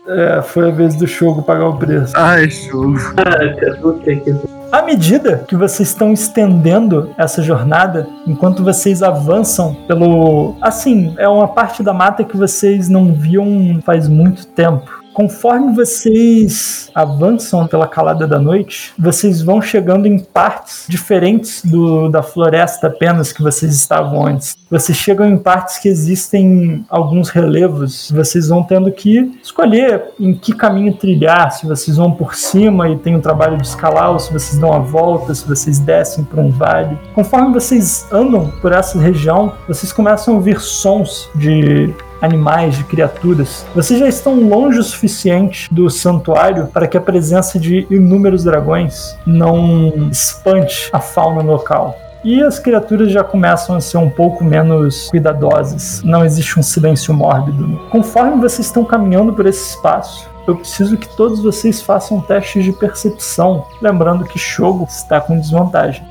É, foi a vez do jogo pagar o preço. Ai, show. Caraca, puta que À medida que vocês estão estendendo essa jornada, enquanto vocês avançam pelo. Assim, é uma parte da mata que vocês não viam faz muito tempo. Conforme vocês avançam pela calada da noite, vocês vão chegando em partes diferentes do, da floresta apenas que vocês estavam antes. Vocês chegam em partes que existem alguns relevos. Vocês vão tendo que escolher em que caminho trilhar. Se vocês vão por cima e tem o trabalho de escalar, ou se vocês dão a volta, se vocês descem por um vale. Conforme vocês andam por essa região, vocês começam a ouvir sons de animais, de criaturas. Vocês já estão longe o suficiente do santuário para que a presença de inúmeros dragões não espante a fauna local. E as criaturas já começam a ser um pouco menos cuidadosas. Não existe um silêncio mórbido. Conforme vocês estão caminhando por esse espaço, eu preciso que todos vocês façam testes de percepção. Lembrando que Shogo está com desvantagem.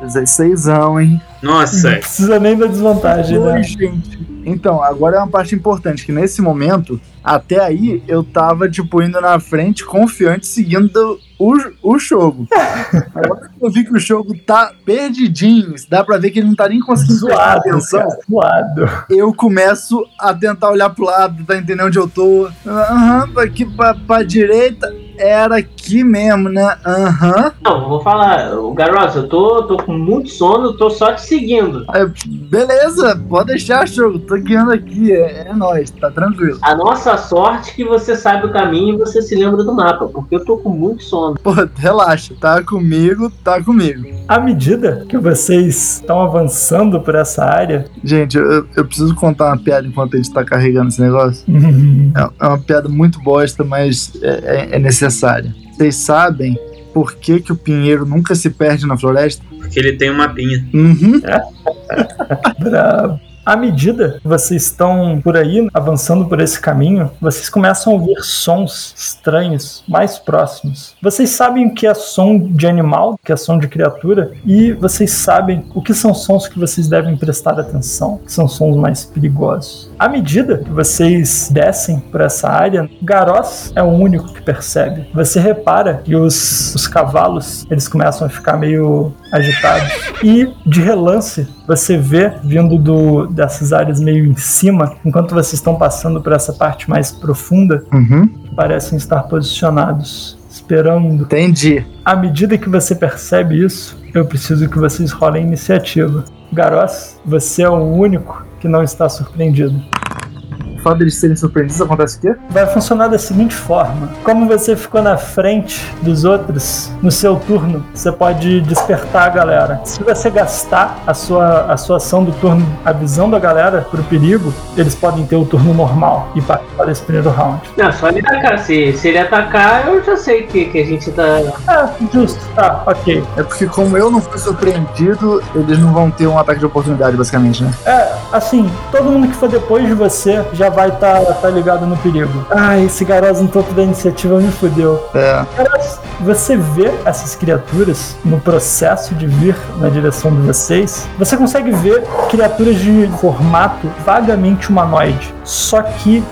16 hein? Nossa, Não precisa nem da desvantagem, né? Oi, gente. Então, agora é uma parte importante, que nesse momento, até aí, eu tava, tipo, indo na frente, confiante, seguindo o, o jogo. Agora que eu vi que o jogo tá perdidinho, dá pra ver que ele não tá nem conseguindo Zoado, atenção, cara, zoado. eu começo a tentar olhar pro lado, tá entendendo onde eu tô. Aham, aqui pra, pra direita, era aqui mesmo, né? Aham. Não, vou falar, o Garoto, eu tô, tô com muito sono, tô só te seguindo. Aí, Beleza, pode deixar, jogo, tô guiando aqui, é, é nóis, tá tranquilo. A nossa sorte é que você sabe o caminho e você se lembra do mapa, porque eu tô com muito sono. Pô, relaxa, tá comigo, tá comigo. À medida que vocês estão avançando por essa área, Gente, eu, eu preciso contar uma piada enquanto a gente tá carregando esse negócio. É, é uma piada muito bosta, mas é, é- é necessária. Vocês sabem por que, que o pinheiro nunca se perde na floresta? porque ele tem uma pinha. Uhum. <laughs> Bravo. À medida que vocês estão por aí, avançando por esse caminho, vocês começam a ouvir sons estranhos mais próximos. Vocês sabem o que é som de animal, que é som de criatura, e vocês sabem o que são sons que vocês devem prestar atenção, que são sons mais perigosos. À medida que vocês descem por essa área, Garós é o único que percebe. Você repara que os, os cavalos eles começam a ficar meio agitados e de relance você vê vindo do, dessas áreas meio em cima, enquanto vocês estão passando por essa parte mais profunda, Uhum. parecem estar posicionados, esperando. Entendi. À medida que você percebe isso, eu preciso que vocês rolem iniciativa. Garós, você é o único que não está surpreendido. O fato deles serem surpreendidos acontece o quê? Vai funcionar da seguinte forma: como você ficou na frente dos outros, no seu turno, você pode despertar a galera. Se você gastar a sua, a sua ação do turno avisando a galera pro perigo, eles podem ter o turno normal e participar desse primeiro round. Não, só ele atacar. Se, se ele atacar, eu já sei que, que a gente tá. Ah, justo, tá, ok. É porque como eu não fui surpreendido, eles não vão ter um ataque de oportunidade, basicamente, né? É, assim, todo mundo que for depois de você já vai estar tá, ligado no perigo. Ah, esse garoto no topo da iniciativa me fudeu. É. Caras, você vê essas criaturas no processo de vir na direção de vocês. Você consegue ver criaturas de formato vagamente humanoide, só que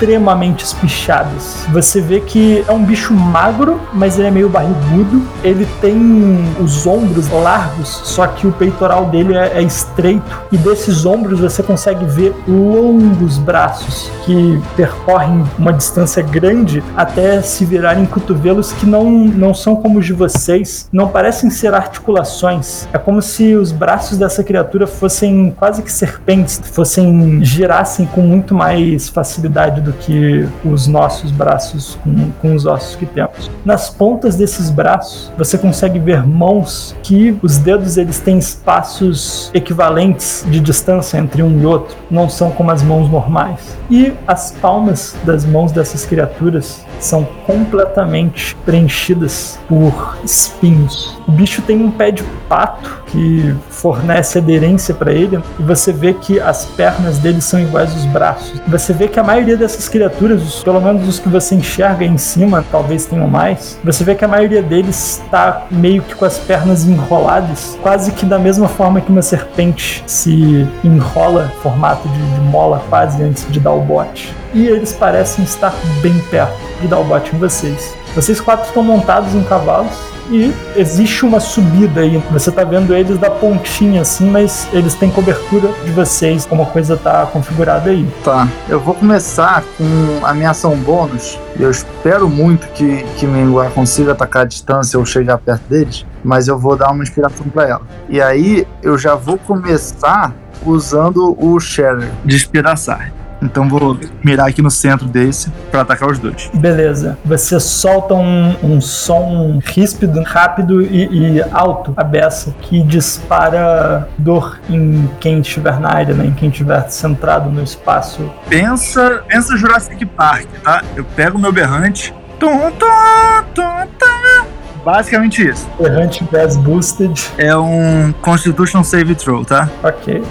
extremamente espichadas. Você vê que é um bicho magro, mas ele é meio barrigudo. Ele tem os ombros largos, só que o peitoral dele é, é estreito. E desses ombros você consegue ver longos braços que percorrem uma distância grande até se virarem cotovelos que não, não são como os de vocês, não parecem ser articulações. É como se os braços dessa criatura fossem quase que serpentes, fossem girassem com muito mais facilidade do que os nossos braços com, com os ossos que temos. Nas pontas desses braços, você consegue ver mãos que os dedos eles têm espaços equivalentes de distância entre um e outro, não são como as mãos normais. E as palmas das mãos dessas criaturas são completamente preenchidas por espinhos. O bicho tem um pé de pato que fornece aderência para ele, e você vê que as pernas dele são iguais aos braços. Você vê que a maioria dessas criaturas, pelo menos os que você enxerga em cima, talvez tenham mais, você vê que a maioria deles está meio que com as pernas enroladas, quase que da mesma forma que uma serpente se enrola, formato de, de mola quase antes de dar o bote. E eles parecem estar bem perto de dar o bote em vocês. Vocês quatro estão montados em cavalos e existe uma subida aí. Você tá vendo eles da pontinha assim, mas eles têm cobertura de vocês, como a coisa tá configurada aí. Tá, eu vou começar com a minha ação bônus. Eu espero muito que, que Mingua consiga atacar a distância ou chegar perto deles, mas eu vou dar uma inspiração pra ela. E aí eu já vou começar usando o Sharer de inspiração. Então vou mirar aqui no centro desse pra atacar os dois. Beleza. Você solta um, um som ríspido, rápido e, e alto, a beça, que dispara dor em quem estiver na área, né? em quem estiver centrado no espaço. Pensa, pensa Jurassic Park, tá? Eu pego o meu berrante. Tum, tum, tum, tum. Basicamente isso. Errante Gas Boosted. É um Constitution Save Throw, tá? Ok.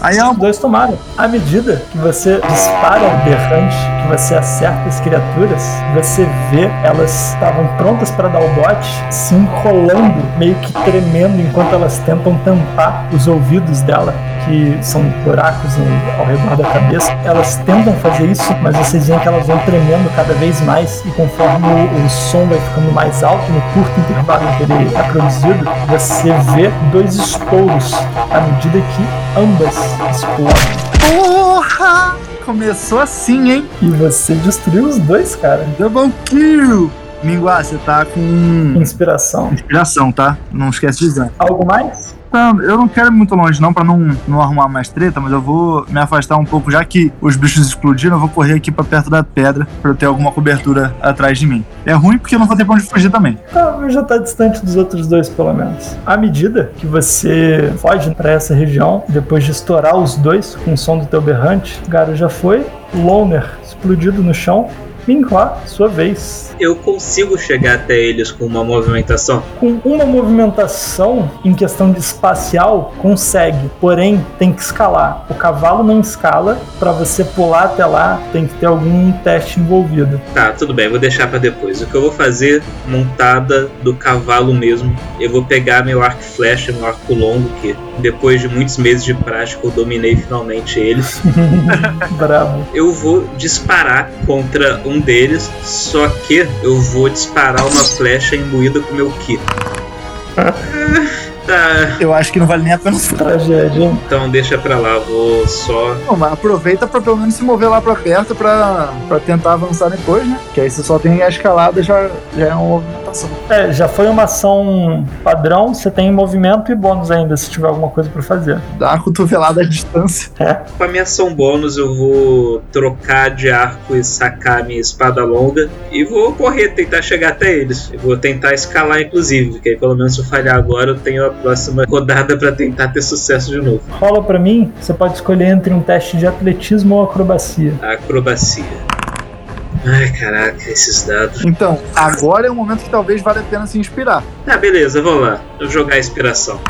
Aí é Os dois tomaram. À medida que você dispara o berrante, que você acerta as criaturas, você vê elas estavam prontas para dar o bote, se enrolando, meio que tremendo, enquanto elas tentam tampar os ouvidos dela, que são buracos ao redor da cabeça. Elas tentam fazer isso, mas vocês veem que elas vão tremendo cada vez mais, e conforme o, o som vai ficando mais alto, no curto intervalo que ele é produzido, você vê dois estouros à medida que ambas. Porra! Começou assim, hein? E você destruiu os dois, cara. Double kill! Mingua, você tá com Inspiração. inspiração, tá? Não esquece de usar. Algo mais? Não, eu não quero ir muito longe não pra não, não arrumar mais treta, mas eu vou me afastar um pouco, já que os bichos explodiram, eu vou correr aqui pra perto da pedra pra eu ter alguma cobertura atrás de mim. É ruim porque eu não vou ter pra onde fugir também. Ah, já tá distante dos outros dois, pelo menos. À medida que você foge pra essa região, depois de estourar os dois com o som do teu berrante, o Garo já foi. Loner explodido no chão. Minhua, sua vez. Eu consigo chegar até eles com uma movimentação. Com uma movimentação em questão de espacial, consegue. Porém, tem que escalar. O cavalo não escala. Pra você pular até lá, tem que ter algum teste envolvido. Tá, tudo bem, vou deixar pra depois. O que eu vou fazer, montada do cavalo mesmo, eu vou pegar meu arco flecha, meu arco longo, que depois de muitos meses de prática eu dominei finalmente eles. <laughs> Bravo. Eu vou disparar contra um deles, só que eu vou disparar uma flecha imbuída com meu ki. <laughs> Tá, Eu acho que não vale nem a pena. <laughs> Tragédia, hein? então deixa pra lá, vou só. Não, mas aproveita pra pelo menos se mover lá pra perto pra, pra tentar avançar depois, né? Que aí você só tem a escalada, já, já é uma movimentação. É, já foi uma ação padrão, você tem movimento e bônus ainda, se tiver alguma coisa pra fazer. Dá uma cotovelada à distância. <laughs> É. Com a minha ação bônus, eu vou trocar de arco e sacar minha espada longa e vou correr, tentar chegar até eles. Eu vou tentar escalar, inclusive, porque aí pelo menos se eu falhar agora, eu tenho a próxima rodada pra tentar ter sucesso de novo. Rola pra mim, você pode escolher entre um teste de atletismo ou acrobacia. Acrobacia. Ai, caraca, esses dados. Então, agora é o momento que talvez valha a pena se inspirar. Tá, beleza, vou lá. Vou jogar a inspiração.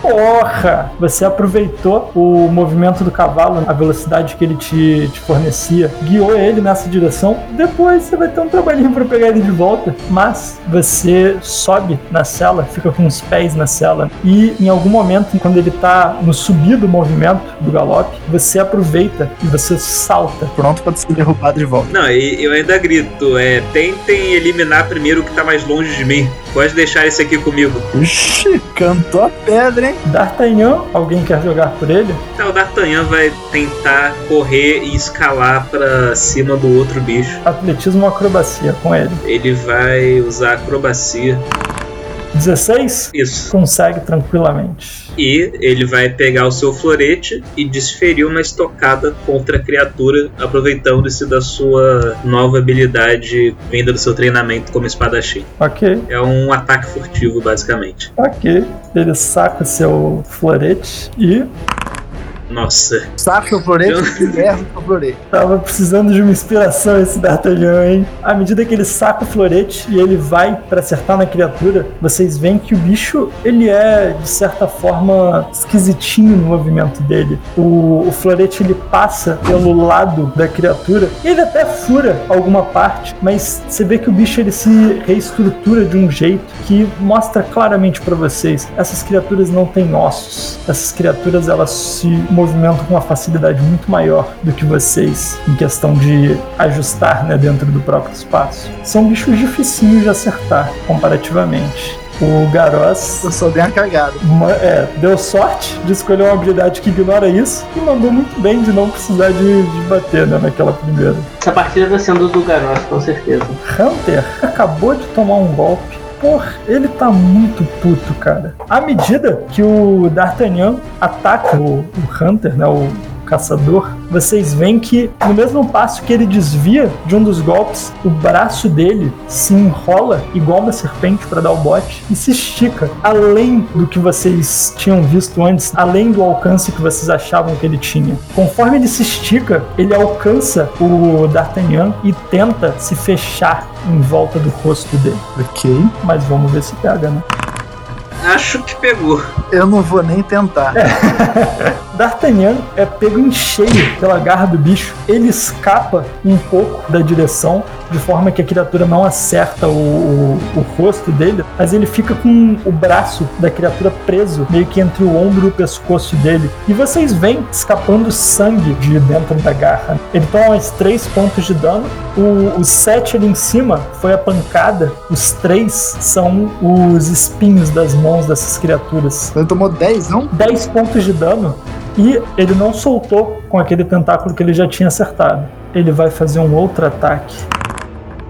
Porra! Você aproveitou o movimento do cavalo, a velocidade que ele te, te fornecia, guiou ele nessa direção. Depois você vai ter um trabalhinho pra pegar ele de volta. Mas você sobe na cela, fica com os pés na cela. E em algum momento, quando ele tá no subir do movimento do galope, você aproveita e você salta. Pronto pra ser derrubado de volta. Não, e eu ainda grito, é, tentem eliminar primeiro o que tá mais longe de mim. Pode deixar esse aqui comigo. Ixi, cantou a pedra, hein? D'Artagnan, alguém quer jogar por ele? Tá, o D'Artagnan vai tentar correr e escalar pra cima do outro bicho. Atletismo ou acrobacia com ele. Ele vai usar acrobacia. 16? Isso. Consegue tranquilamente. E ele vai pegar o seu florete e desferir uma estocada contra a criatura, aproveitando-se da sua nova habilidade vinda do seu treinamento como espadachim. Ok, É um ataque furtivo, basicamente. ok. Ele saca seu florete e Nossa, Saca o florete e erra o florete. tava precisando de uma inspiração esse D'Artagnan, hein? À medida que ele saca o florete e ele vai pra acertar na criatura, vocês veem que o bicho, ele é, de certa forma, esquisitinho no movimento dele. O, o florete, ele passa pelo lado da criatura e ele até fura alguma parte, mas você vê que o bicho, ele se reestrutura de um jeito que mostra claramente pra vocês, essas criaturas não têm ossos. Essas criaturas, elas se movimentam com uma facilidade muito maior do que vocês em questão de ajustar né, dentro do próprio espaço. São bichos dificinhos de acertar comparativamente. O Garós Eu uma cagada. ma- é, deu sorte de escolher uma habilidade que ignora isso e mandou muito bem de não precisar de, de bater né, naquela primeira. Essa partida tá sendo do Garoto, com certeza. Hunter acabou de tomar um golpe. Porra, ele tá muito puto, cara. À medida que o D'Artagnan ataca o, o Hunter, né, o caçador, vocês veem que no mesmo passo que ele desvia de um dos golpes, o braço dele se enrola igual uma serpente para dar o bote e se estica além do que vocês tinham visto antes, além do alcance que vocês achavam que ele tinha. Conforme ele se estica, ele alcança o D'Artagnan e tenta se fechar em volta do rosto dele. Ok. Mas vamos ver se pega, né? Acho que pegou. Eu não vou nem tentar. <laughs> D'Artagnan é pego em cheio pela garra do bicho. Ele escapa um pouco da direção, de forma que a criatura não acerta o, o- o rosto dele, mas ele fica com o braço da criatura preso, meio que entre o ombro e o pescoço dele. E vocês veem escapando sangue de dentro da garra. Ele toma mais 3 pontos de dano. O, o 7 ali em cima foi a pancada. Os 3 são os espinhos das mãos dessas criaturas. Ele tomou 10, não? 10 pontos de dano e ele não soltou com aquele tentáculo que ele já tinha acertado. Ele vai fazer um outro ataque.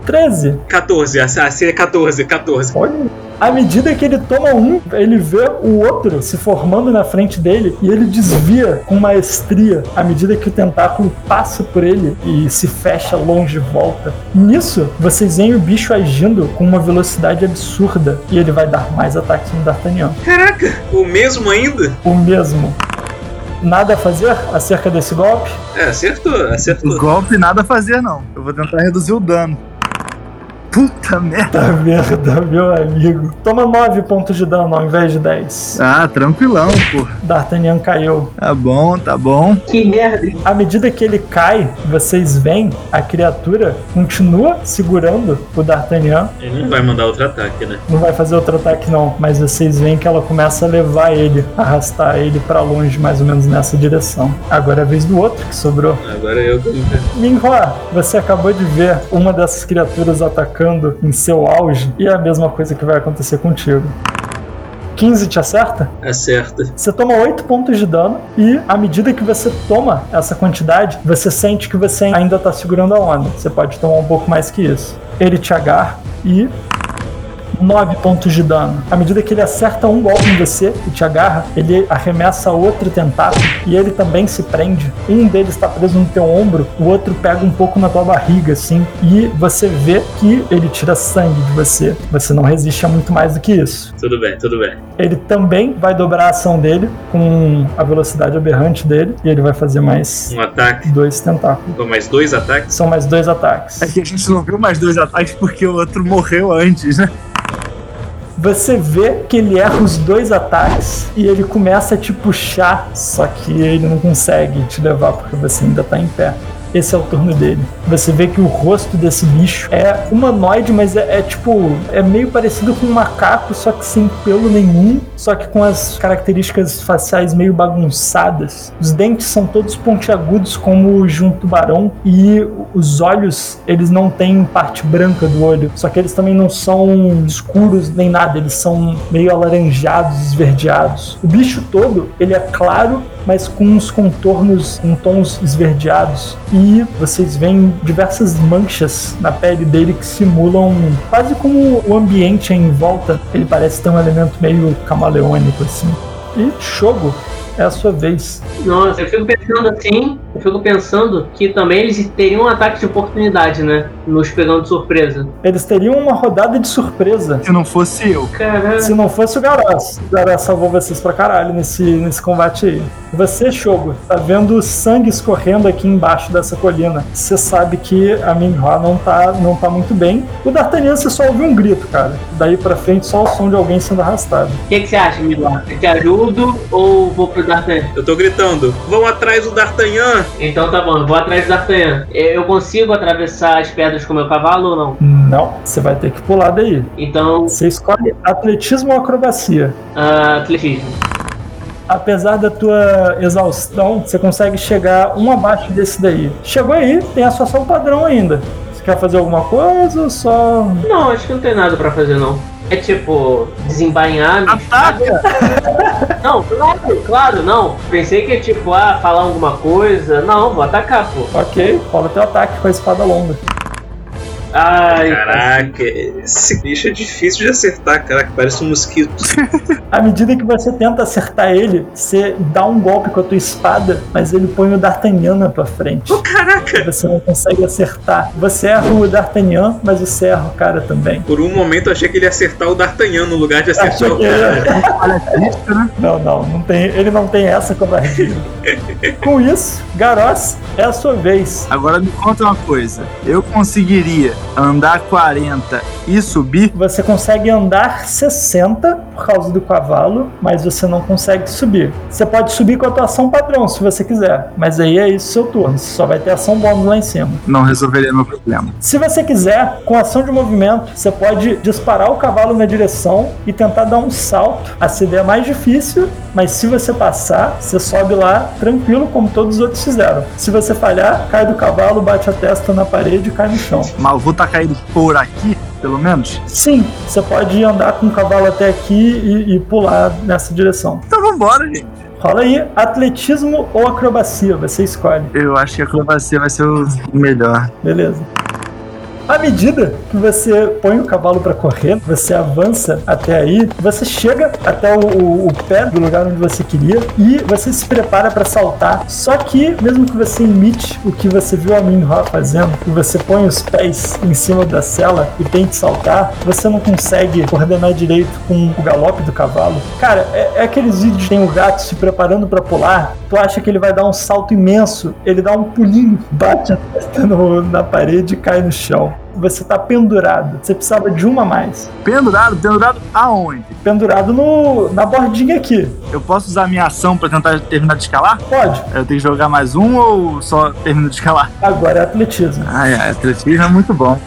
13. 14, assim é 14, 14. Olha. À medida que ele toma um, ele vê o outro se formando na frente dele e ele desvia com maestria à medida que o tentáculo passa por ele e se fecha longe e volta. Nisso, vocês veem o bicho agindo com uma velocidade absurda e ele vai dar mais ataques no D'Artagnan. Caraca, o mesmo ainda? O mesmo. Nada a fazer acerca desse golpe? É, acertou, acertou. Golpe nada a fazer, não. Eu vou tentar reduzir o dano. Puta merda. Tá merda, meu amigo. Toma 9 pontos de dano ao invés de 10. Ah, tranquilão, pô. D'Artagnan caiu. Tá bom, tá bom. Que merda. hein? À medida que ele cai, vocês veem a criatura continua segurando o D'Artagnan. Ele não vai mandar outro ataque, né? Não vai fazer outro ataque, não. Mas vocês veem que ela começa a levar ele, arrastar ele pra longe, mais ou menos nessa direção. Agora é a vez do outro que sobrou. Agora eu que Minhua, você acabou de ver uma dessas criaturas atacando em seu auge, e é a mesma coisa que vai acontecer contigo. 15 te acerta? acerta. Você toma 8 pontos de dano e à medida que você toma essa quantidade, você sente que você ainda tá segurando a onda. Você pode tomar um pouco mais que isso. Ele te agarra e 9 pontos de dano. À medida que ele acerta um golpe em você e te agarra, ele arremessa outro tentáculo e ele também se prende. Um deles está preso no teu ombro, o outro pega um pouco na tua barriga, assim, e você vê que ele tira sangue de você. Você não resiste a muito mais do que isso. Tudo bem, tudo bem. Ele também vai dobrar a ação dele com a velocidade aberrante dele e ele vai fazer mais Um ataque. dois tentáculos. Com mais dois ataques. São mais dois ataques. É que a gente não viu mais dois ataques porque o outro morreu antes, né? Você vê que ele erra os dois ataques e ele começa a te puxar, só que ele não consegue te levar porque você ainda tá em pé. Esse é o turno dele. Você vê que o rosto desse bicho é humanoide, mas é, é tipo. É meio parecido com um macaco, só que sem pelo nenhum, só que com as características faciais meio bagunçadas. Os dentes são todos pontiagudos, como o de um tubarão, e os olhos, eles não têm parte branca do olho, só que eles também não são escuros nem nada, eles são meio alaranjados, esverdeados. O bicho todo, ele é claro, mas com uns contornos em tons esverdeados. E vocês veem diversas manchas na pele dele que simulam quase como o ambiente em volta. Ele parece ter um elemento meio camaleônico assim. E Shogo, é a sua vez. Nossa, eu fico pensando assim, eu fico pensando que também eles teriam um ataque de oportunidade, né? Nos pegando de surpresa. Eles teriam uma rodada de surpresa. Se não fosse eu. Caralho. Se não fosse o Garaz. O Garaz salvou vocês pra caralho nesse, nesse combate aí. Você, Shogo, tá vendo sangue escorrendo aqui embaixo dessa colina. Você sabe que a Minhua não tá, não tá muito bem. O D'Artagnan, você só ouviu um grito, cara. Daí pra frente, só o som de alguém sendo arrastado. O que, que você acha, Miguel? Eu te ajudo ou vou pro D'Artagnan? Eu tô gritando. Vão atrás do D'Artagnan. Então tá bom, eu vou atrás do D'Artagnan. Eu consigo atravessar as pedras com o meu cavalo ou não? Não, você vai ter que pular daí. Então, Você escolhe atletismo ou acrobacia. ah, atletismo. Apesar da tua exaustão, você consegue chegar um abaixo desse daí. Chegou aí, tem a sua ação padrão ainda. Você quer fazer alguma coisa ou só. Não, acho que não tem nada pra fazer, não. É tipo, desembainhar. me Ataca! Não, claro, claro, não. Pensei que é tipo, ah, falar alguma coisa. Não, vou atacar, pô. Ok, rola teu ataque com a espada longa. Ai, Caraca, esse bicho é difícil de acertar, caraca, parece um mosquito. <laughs> À medida que você tenta acertar ele, você dá um golpe com a tua espada, mas ele põe o D'Artagnan na tua frente. Oh, caraca! Você não consegue acertar. Você erra o D'Artagnan, mas você erra o cara também. Por um momento eu achei que ele ia acertar o D'Artagnan no lugar de acertar o que cara. Olha, crítica, né? Não, não, não tem, ele não tem essa covardia. Com isso, Garós, é a sua vez. Agora me conta uma coisa. Eu conseguiria andar 40 e subir? Você consegue andar 60 por causa do cavalo, mas você não consegue subir. Você pode subir com a tua ação padrão, se você quiser, mas aí é isso seu turno. Você só vai ter ação bônus lá em cima. Não resolveria meu problema. Se você quiser, com ação de movimento, você pode disparar o cavalo na direção e tentar dar um salto. A CD é mais difícil, mas se você passar, você sobe lá tranquilo, como todos os outros fizeram. Se você falhar, cai do cavalo, bate a testa na parede e cai no chão. Eu vou estar caído por aqui, pelo menos? Sim, você pode andar com o cavalo até aqui e, e pular nessa direção. Então vambora, gente. Rola aí, atletismo ou acrobacia, você escolhe. Eu acho que acrobacia vai ser o melhor. Beleza. À medida que você põe o cavalo para correr, você avança até aí, você chega até o, o- o pé do lugar onde você queria e você se prepara para saltar. Só que, mesmo que você imite o que você viu a Minhua fazendo, e você põe os pés em cima da cela e tente saltar, você não consegue coordenar direito com o galope do cavalo. Cara, é, é aqueles vídeos que tem o gato se preparando para pular, tu acha que ele vai dar um salto imenso, ele dá um pulinho, bate a testa no- na parede e cai no chão. Você tá pendurado. Você precisava de uma a mais. Pendurado, pendurado aonde? Pendurado no, na bordinha aqui. Eu posso usar minha ação pra tentar terminar de escalar? Pode. Eu tenho que jogar mais um ou só termino de escalar? Agora é atletismo. Ai, ai, atletismo é muito bom.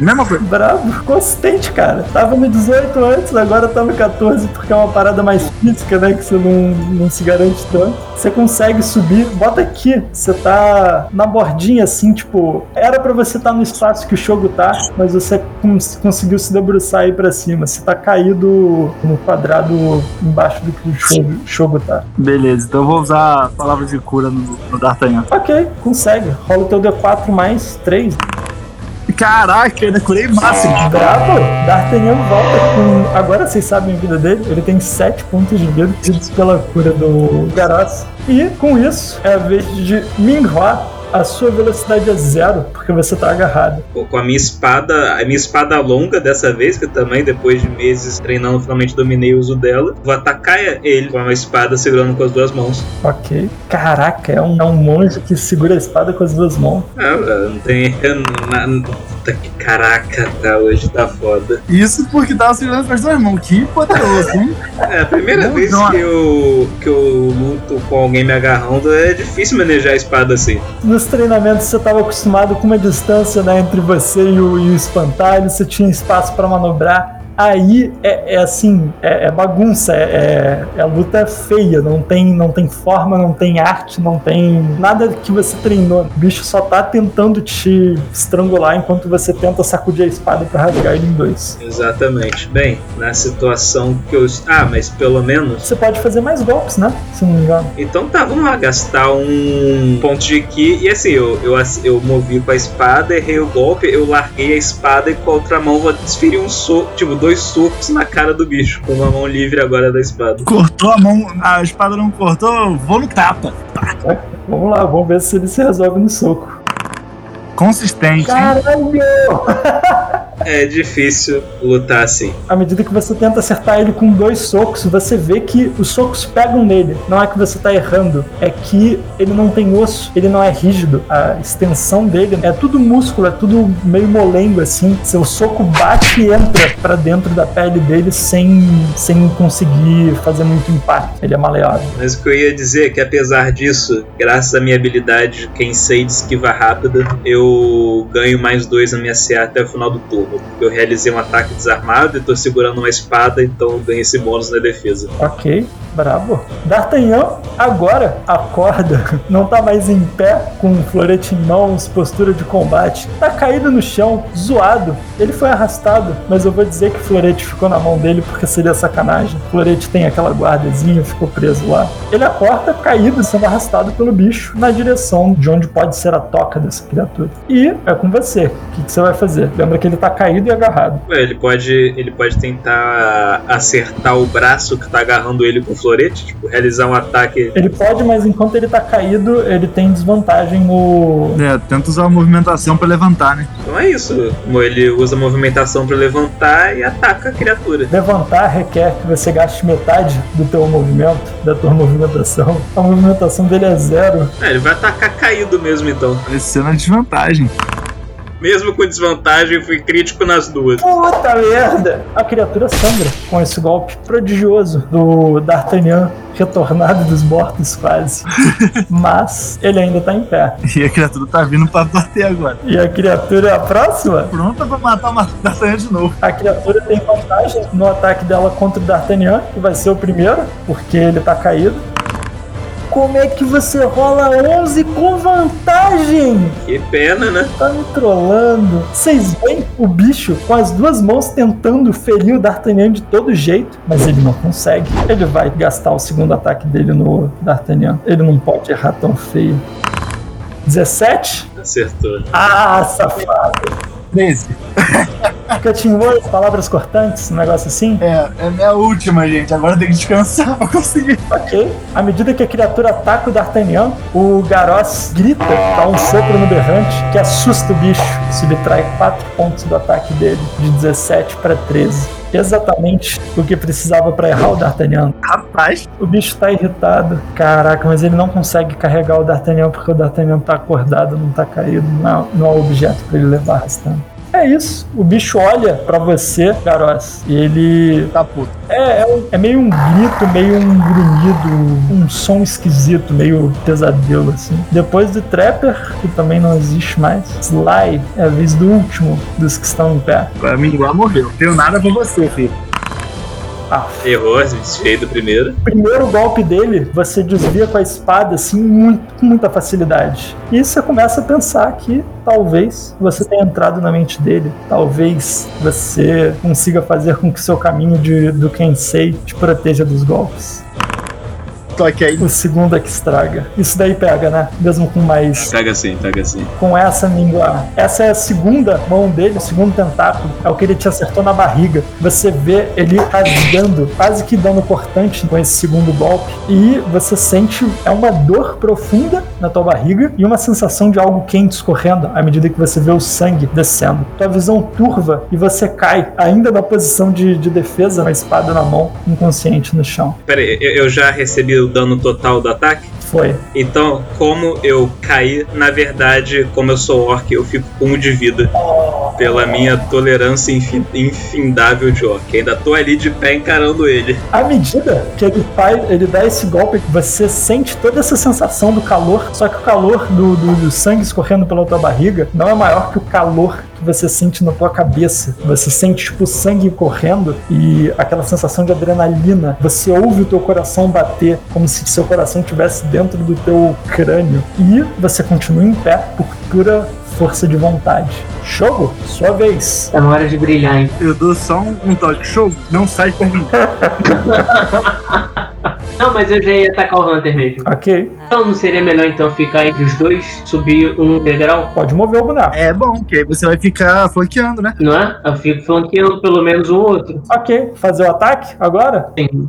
Mesma coisa. Bravo, consistente, cara. Tava no 18 antes, agora tá no 14, porque é uma parada mais física, né? Que você não, não se garante tanto. Você consegue subir, bota aqui. Você tá na bordinha, assim, tipo. Era pra você estar no espaço que o Shogo tá, mas você cons- conseguiu se debruçar aí pra cima. Você tá caído no quadrado embaixo do que o Shogo, Shogo tá. Beleza, então eu vou usar a palavra de cura no, no D'Artagnan. Ok, consegue. Rola o teu D4 mais 3. Caraca, ainda curei máximo. Bravo! D'Artagnan volta com. Agora vocês sabem a vida dele. Ele tem 7 pontos de vida pela cura do Garaz. E com isso, é a vez de Minghua. A sua velocidade é zero, porque você tá agarrado. Pô, com a minha espada, a minha espada longa dessa vez, que eu também, depois de meses treinando, finalmente dominei o uso dela. Vou atacar ele com a espada segurando com as duas mãos. Ok. Caraca, é um, é um monge que segura a espada com as duas mãos. Ah, não tem. na- Puta que caraca, tá, hoje tá foda. Isso porque tava segurando com as duas mãos. Que poderoso, hein? É, a primeira Não, vez não. que eu, que eu luto com alguém me agarrando é difícil manejar a espada assim. Nos treinamentos você estava acostumado com uma distância né, entre você e o, e o espantalho, você tinha espaço para manobrar. Aí é, é assim, é, é bagunça, é, é, a luta é feia, não tem, não tem forma, não tem arte, não tem nada que você treinou. O bicho só tá tentando te estrangular enquanto você tenta sacudir a espada para rasgar ele em dois. Exatamente. Bem, na situação que eu. Ah, mas pelo menos. Você pode fazer mais golpes, né? Se não me engano. Então tá, vamos lá, gastar um ponto de ki. E assim, eu, eu, eu movi com a espada, errei o golpe, eu larguei a espada e com a outra mão vou desferir um soco, tipo, dois socos na cara do bicho, com uma mão livre agora da espada. Cortou a mão, a espada não cortou, vou no tapa. Vamos lá, vamos ver se ele se resolve no soco. Consistente, hein? Caralho! <laughs> É difícil lutar assim. à medida que você tenta acertar ele com dois socos, você vê que os socos pegam nele. Não é que você tá errando, é que ele não tem osso, ele não é rígido. A extensão dele é tudo músculo, é tudo meio molengo assim. Seu soco bate e entra pra dentro da pele dele sem, sem conseguir fazer muito impacto. Ele é maleável. Mas o que eu ia dizer é que apesar disso, graças à minha habilidade de quem sei de esquiva rápida, eu ganho mais dois na minha CA até o final do turno. Eu realizei um ataque desarmado e tô segurando uma espada, então ganho esse bônus na defesa. Ok. Bravo. D'Artagnan agora acorda, não tá mais em pé, com um florete em mãos, postura de combate. Tá caído no chão, zoado. Ele foi arrastado, mas eu vou dizer que o florete ficou na mão dele porque seria sacanagem. O florete tem aquela guardazinha, ficou preso lá. Ele acorda caído, sendo arrastado pelo bicho na direção de onde pode ser a toca dessa criatura. E é com você. O que, que você vai fazer? Lembra que ele tá caído e agarrado. Ué, Ele pode, ele pode tentar acertar o braço que tá agarrando ele com florete, tipo, realizar um ataque. Ele pode, mas enquanto ele tá caído, ele tem desvantagem no. É, tenta usar a movimentação pra levantar, né? Então é isso. Ele usa a movimentação pra levantar e ataca a criatura. Levantar requer que você gaste metade do teu movimento, da tua <laughs> movimentação. A movimentação dele é zero. É, ele vai atacar caído mesmo então. Parecendo a desvantagem. Mesmo com desvantagem, eu fui crítico nas duas. Puta merda! A criatura sangra com esse golpe prodigioso do D'Artagnan retornado dos mortos quase. <laughs> Mas ele ainda tá em pé. E a criatura tá vindo pra bater agora. E a criatura é a próxima? Pronta pra matar o D'Artagnan de novo. A criatura tem vantagem no ataque dela contra o D'Artagnan, que vai ser o primeiro, porque ele tá caído. Como é que você rola 11 com vantagem? Que pena, né? Tá me trollando. Vocês veem o bicho com as duas mãos tentando ferir o D'Artagnan de todo jeito, mas ele não consegue. Ele vai gastar o segundo ataque dele no D'Artagnan. Ele não pode errar tão feio. 17? Acertou. Ah, safado. 13. <laughs> Cutting words, palavras cortantes, um negócio assim. É, é minha última, gente. Agora tem que descansar <laughs> pra conseguir. Ok. À medida que a criatura ataca o D'Artagnan, o Garros grita, dá um sopro no berrante, que assusta o bicho. Subtrai 4 pontos do ataque dele, de 17 para 13. Exatamente o que precisava para errar o D'Artagnan. Rapaz, O bicho tá irritado. Caraca, mas ele não consegue carregar o D'Artagnan porque o D'Artagnan tá acordado, não tá caído, não, não há objeto para ele levar arrastando. É isso. O bicho olha pra você, Garós, e ele tá puto. é, é, um- é meio um grito, meio um grunhido, um som esquisito, meio pesadelo, assim. Depois do Trapper, que também não existe mais, Sly é a vez do último dos que estão em pé. Pra mim, igual morreu. Tenho nada pra você, filho. Ah, Errou, se desfez do primeiro. primeiro golpe dele, você desvia com a espada, assim, muito, com muita facilidade. E você começa a pensar que talvez você tenha entrado na mente dele. Talvez você consiga fazer com que seu caminho de, do Kensei te proteja dos golpes. Só que aí O segundo é que estraga. Isso daí pega, né? Mesmo com mais. Pega assim, pega assim. Com essa minguar. Essa é a segunda mão dele, o segundo tentáculo. É o que ele te acertou na barriga. Você vê ele rasgando, quase que dando cortante com esse segundo golpe. E você sente é uma dor profunda na tua barriga e uma sensação de algo quente escorrendo à medida que você vê o sangue descendo. Tua visão turva e você cai, ainda na posição de, de defesa, com a espada na mão, inconsciente no chão. Pera aí, eu, já recebi o dano total do ataque? Foi. Então, como eu caí, na verdade, como eu sou orc, eu fico com um de vida. Pela minha tolerância infi- infindável de orc. Ainda tô ali de pé encarando ele. À medida que ele faz, ele dá esse golpe, você sente toda essa sensação do calor, só que o calor do, do- do sangue escorrendo pela tua barriga não é maior que o calor que você sente na tua cabeça. Você sente tipo sangue correndo e aquela sensação de adrenalina. Você ouve o teu coração bater como se seu coração estivesse dentro do teu crânio. E você continua em pé por pura força de vontade. Jogo, sua vez. Tá na hora de brilhar, hein? eu dou só um, um toque. Show, não sai por mim. <laughs> Não, mas eu já ia atacar o Hunter mesmo. Ok, Então não seria melhor então ficar entre os dois, subir um degrau? pode mover o boneco. É bom, que aí você vai ficar flanqueando, né? Não é? Eu fico flanqueando pelo menos um outro. Ok, fazer o ataque agora? Sim.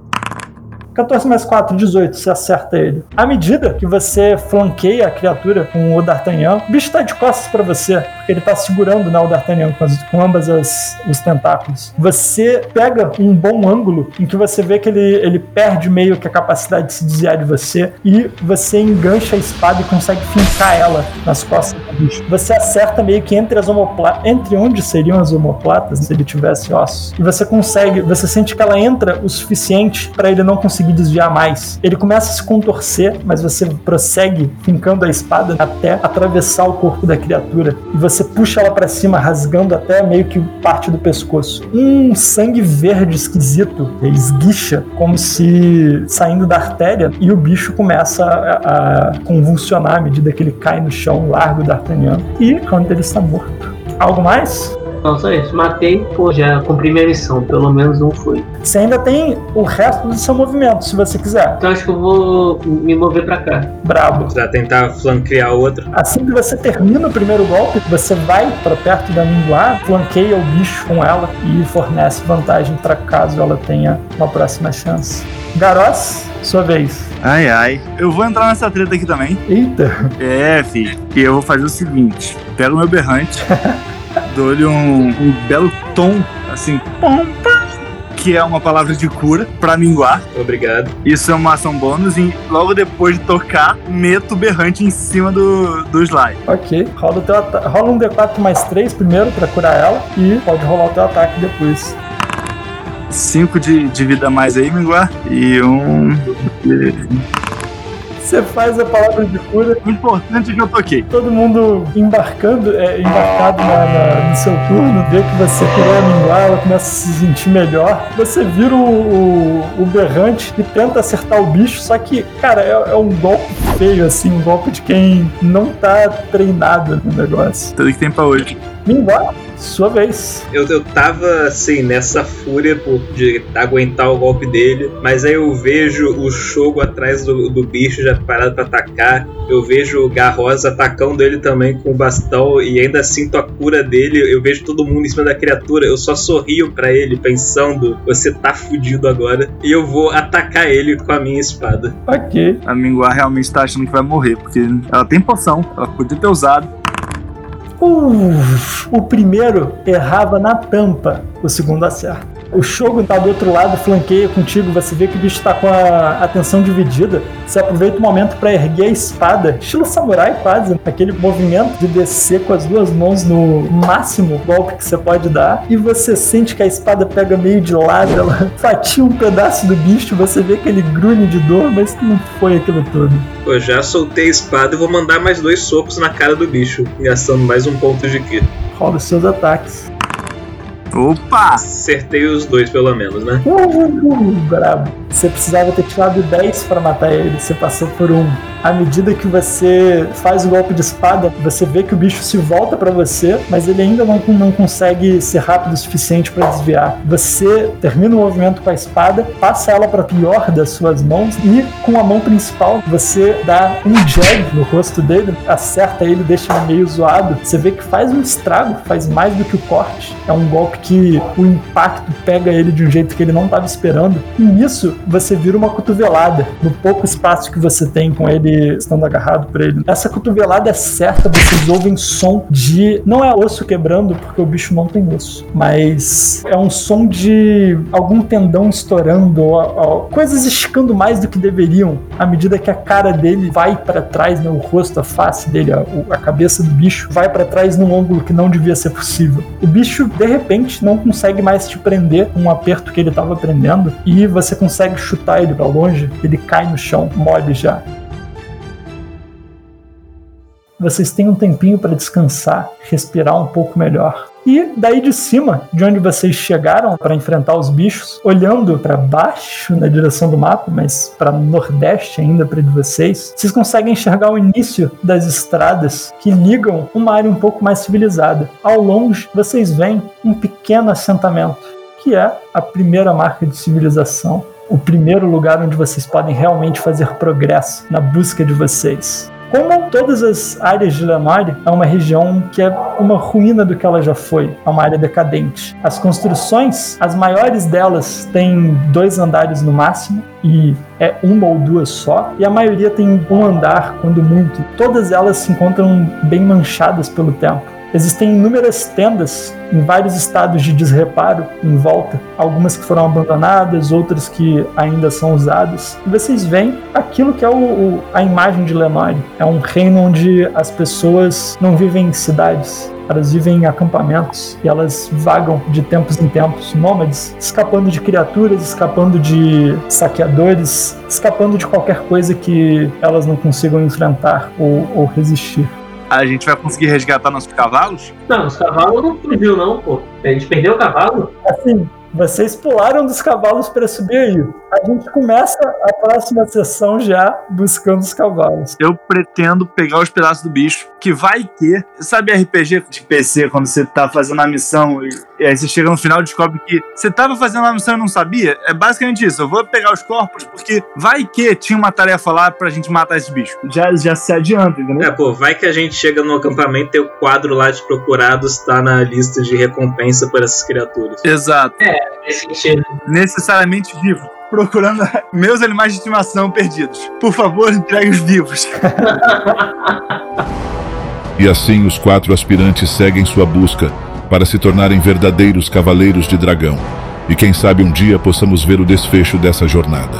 14 mais 4, 18, você acerta ele. À medida que você flanqueia a criatura com o D'Artagnan, o bicho tá de costas pra você, porque ele tá segurando né, o D'Artagnan com, com ambas as, os tentáculos. Você pega um bom ângulo em que você vê que ele, ele perde meio que a capacidade de se desviar de você e você engancha a espada e consegue fincar ela nas costas do bicho. Você acerta meio que entre as omoplatas, entre onde seriam as omoplatas, se ele tivesse ossos. E você consegue, você sente que ela entra o suficiente pra ele não conseguir conseguir desviar mais. Ele começa a se contorcer, mas você prossegue fincando a espada até atravessar o corpo da criatura e você puxa ela para cima, rasgando até meio que parte do pescoço. Um sangue verde esquisito esguicha como se saindo da artéria e o bicho começa a, a convulsionar à medida que ele cai no chão largo D'Artagnan e quando ele está morto. Algo mais? Não, só isso. Matei, pô, já cumpri minha missão. Pelo menos um foi. Você ainda tem o resto do seu movimento, se você quiser. Então acho que eu vou me mover pra cá. Brabo. Pra tentar flanquear o outro. Assim que você termina o primeiro golpe, você vai para perto da Minguar, flanqueia o bicho com ela e fornece vantagem para caso ela tenha uma próxima chance. Garoz, sua vez. Ai, ai. Eu vou entrar nessa treta aqui também. Eita. É, filho. E eu vou fazer o seguinte: pego meu berrante, <laughs> dou-lhe um, um belo tom, assim, pom, pom, que é uma palavra de cura pra minguar. Obrigado. Isso é uma ação bônus e logo depois de tocar, meto o berrante em cima do, do slide. Ok. Rola, o teu rola um D4 mais 3 primeiro pra curar ela e pode rolar o teu ataque depois. 5 de, de vida a mais aí, minguar. E um. Você faz a palavra de cura, O importante é que eu toquei. todo mundo embarcando, é, embarcado na- na- no seu turno, vê que você curou a minguar, ela começa a se sentir melhor. Você vira o, o, o berrante e tenta acertar o bicho, só que, cara, é, é um golpe feio, assim, um golpe de quem não tá treinado no negócio. Tudo que tem pra hoje. Minguar, sua vez. Eu, eu tava assim, nessa fúria por, de aguentar o golpe dele, mas aí eu vejo o Shogo atrás do, do bicho já parado pra atacar. Eu vejo o Garrosa atacando ele também com o bastão e ainda sinto a cura dele. Eu vejo todo mundo em cima da criatura. Eu só sorrio pra ele, pensando: você tá fudido agora. E eu vou atacar ele com a minha espada. Ok. A minguar realmente tá achando que vai morrer, porque ela tem poção, ela podia ter usado. Uf, o primeiro errava na tampa, o segundo acerta. O Shogun tá do outro lado, flanqueia contigo, você vê que o bicho tá com a atenção dividida. Você aproveita o momento pra erguer a espada, estilo samurai quase, aquele movimento de descer com as duas mãos no máximo golpe que você pode dar. E você sente que a espada pega meio de lado, ela <laughs> fatia um pedaço do bicho, você vê que ele grunhe de dor, mas não foi aquilo tudo. Pô, já soltei a espada e vou mandar mais dois socos na cara do bicho, gastando mais um ponto de ki. Rola os seus ataques. Opa! Acertei os dois, pelo menos, né? Uh, brabo. Você precisava ter tirado 10 para matar ele, você passou por um. À medida que você faz o golpe de espada, você vê que o bicho se volta para você, mas ele ainda não, não consegue ser rápido o suficiente para desviar. Você termina o movimento com a espada, passa ela para pior das suas mãos e com a mão principal você dá um jab no rosto dele, acerta ele, deixa ele meio zoado. Você vê que faz um estrago, faz mais do que o corte. É um golpe que o impacto pega ele de um jeito que ele não estava esperando. E nisso você vira uma cotovelada no pouco espaço que você tem com ele estando agarrado por ele. Essa cotovelada é certa, vocês ouvem som de. Não é osso quebrando, porque o bicho não tem osso, mas é um som de algum tendão estourando, ou, ou, coisas esticando mais do que deveriam, à medida que a cara dele vai para trás, né, o rosto, a face dele, a, a cabeça do bicho vai para trás num ângulo que não devia ser possível. O bicho, de repente, não consegue mais te prender com um aperto que ele estava prendendo e você consegue chutar ele para longe, ele cai no chão, mole já. Vocês têm um tempinho para descansar, respirar um pouco melhor. E daí de cima, de onde vocês chegaram para enfrentar os bichos, olhando para baixo na direção do mapa, mas para nordeste ainda para de vocês, vocês conseguem enxergar o início das estradas que ligam uma área um pouco mais civilizada. Ao longe, vocês veem um pequeno assentamento, que é a primeira marca de civilização, o primeiro lugar onde vocês podem realmente fazer progresso na busca de vocês. Como todas as áreas de Lenore, é uma região que é uma ruína do que ela já foi, é uma área decadente. As construções, as maiores delas têm dois andares no máximo e é uma ou duas só, e a maioria tem um andar, quando muito. Todas elas se encontram bem manchadas pelo tempo. Existem inúmeras tendas em vários estados de desreparo em volta, algumas que foram abandonadas, outras que ainda são usadas. E vocês veem aquilo que é o, o, a imagem de Lenore. É um reino onde as pessoas não vivem em cidades, elas vivem em acampamentos e elas vagam de tempos em tempos, nômades, escapando de criaturas, escapando de saqueadores, escapando de qualquer coisa que elas não consigam enfrentar ou, ou resistir. A gente vai conseguir resgatar nossos cavalos? Não, os cavalos não fugiu, não, pô. A gente perdeu o cavalo? Assim, vocês pularam dos cavalos para subir aí. A gente começa a próxima sessão já buscando os cavalos. Eu pretendo pegar os pedaços do bicho, que vai que. Sabe RPG de PC, quando você tá fazendo a missão e aí você chega no final e descobre que você tava fazendo a missão e não sabia? É basicamente isso. Eu vou pegar os corpos porque vai que tinha uma tarefa lá pra gente matar esse bicho. Já, já se adianta, entendeu? É, pô, vai que a gente chega no acampamento e o quadro lá de procurados tá na lista de recompensa por essas criaturas. Exato. Nesse sentido. Necessariamente vivo. Procurando <laughs> meus animais de estimação perdidos. Por favor, entregue os vivos. <laughs> E assim os quatro aspirantes seguem sua busca para se tornarem verdadeiros cavaleiros de dragão. E quem sabe um dia possamos ver o desfecho dessa jornada.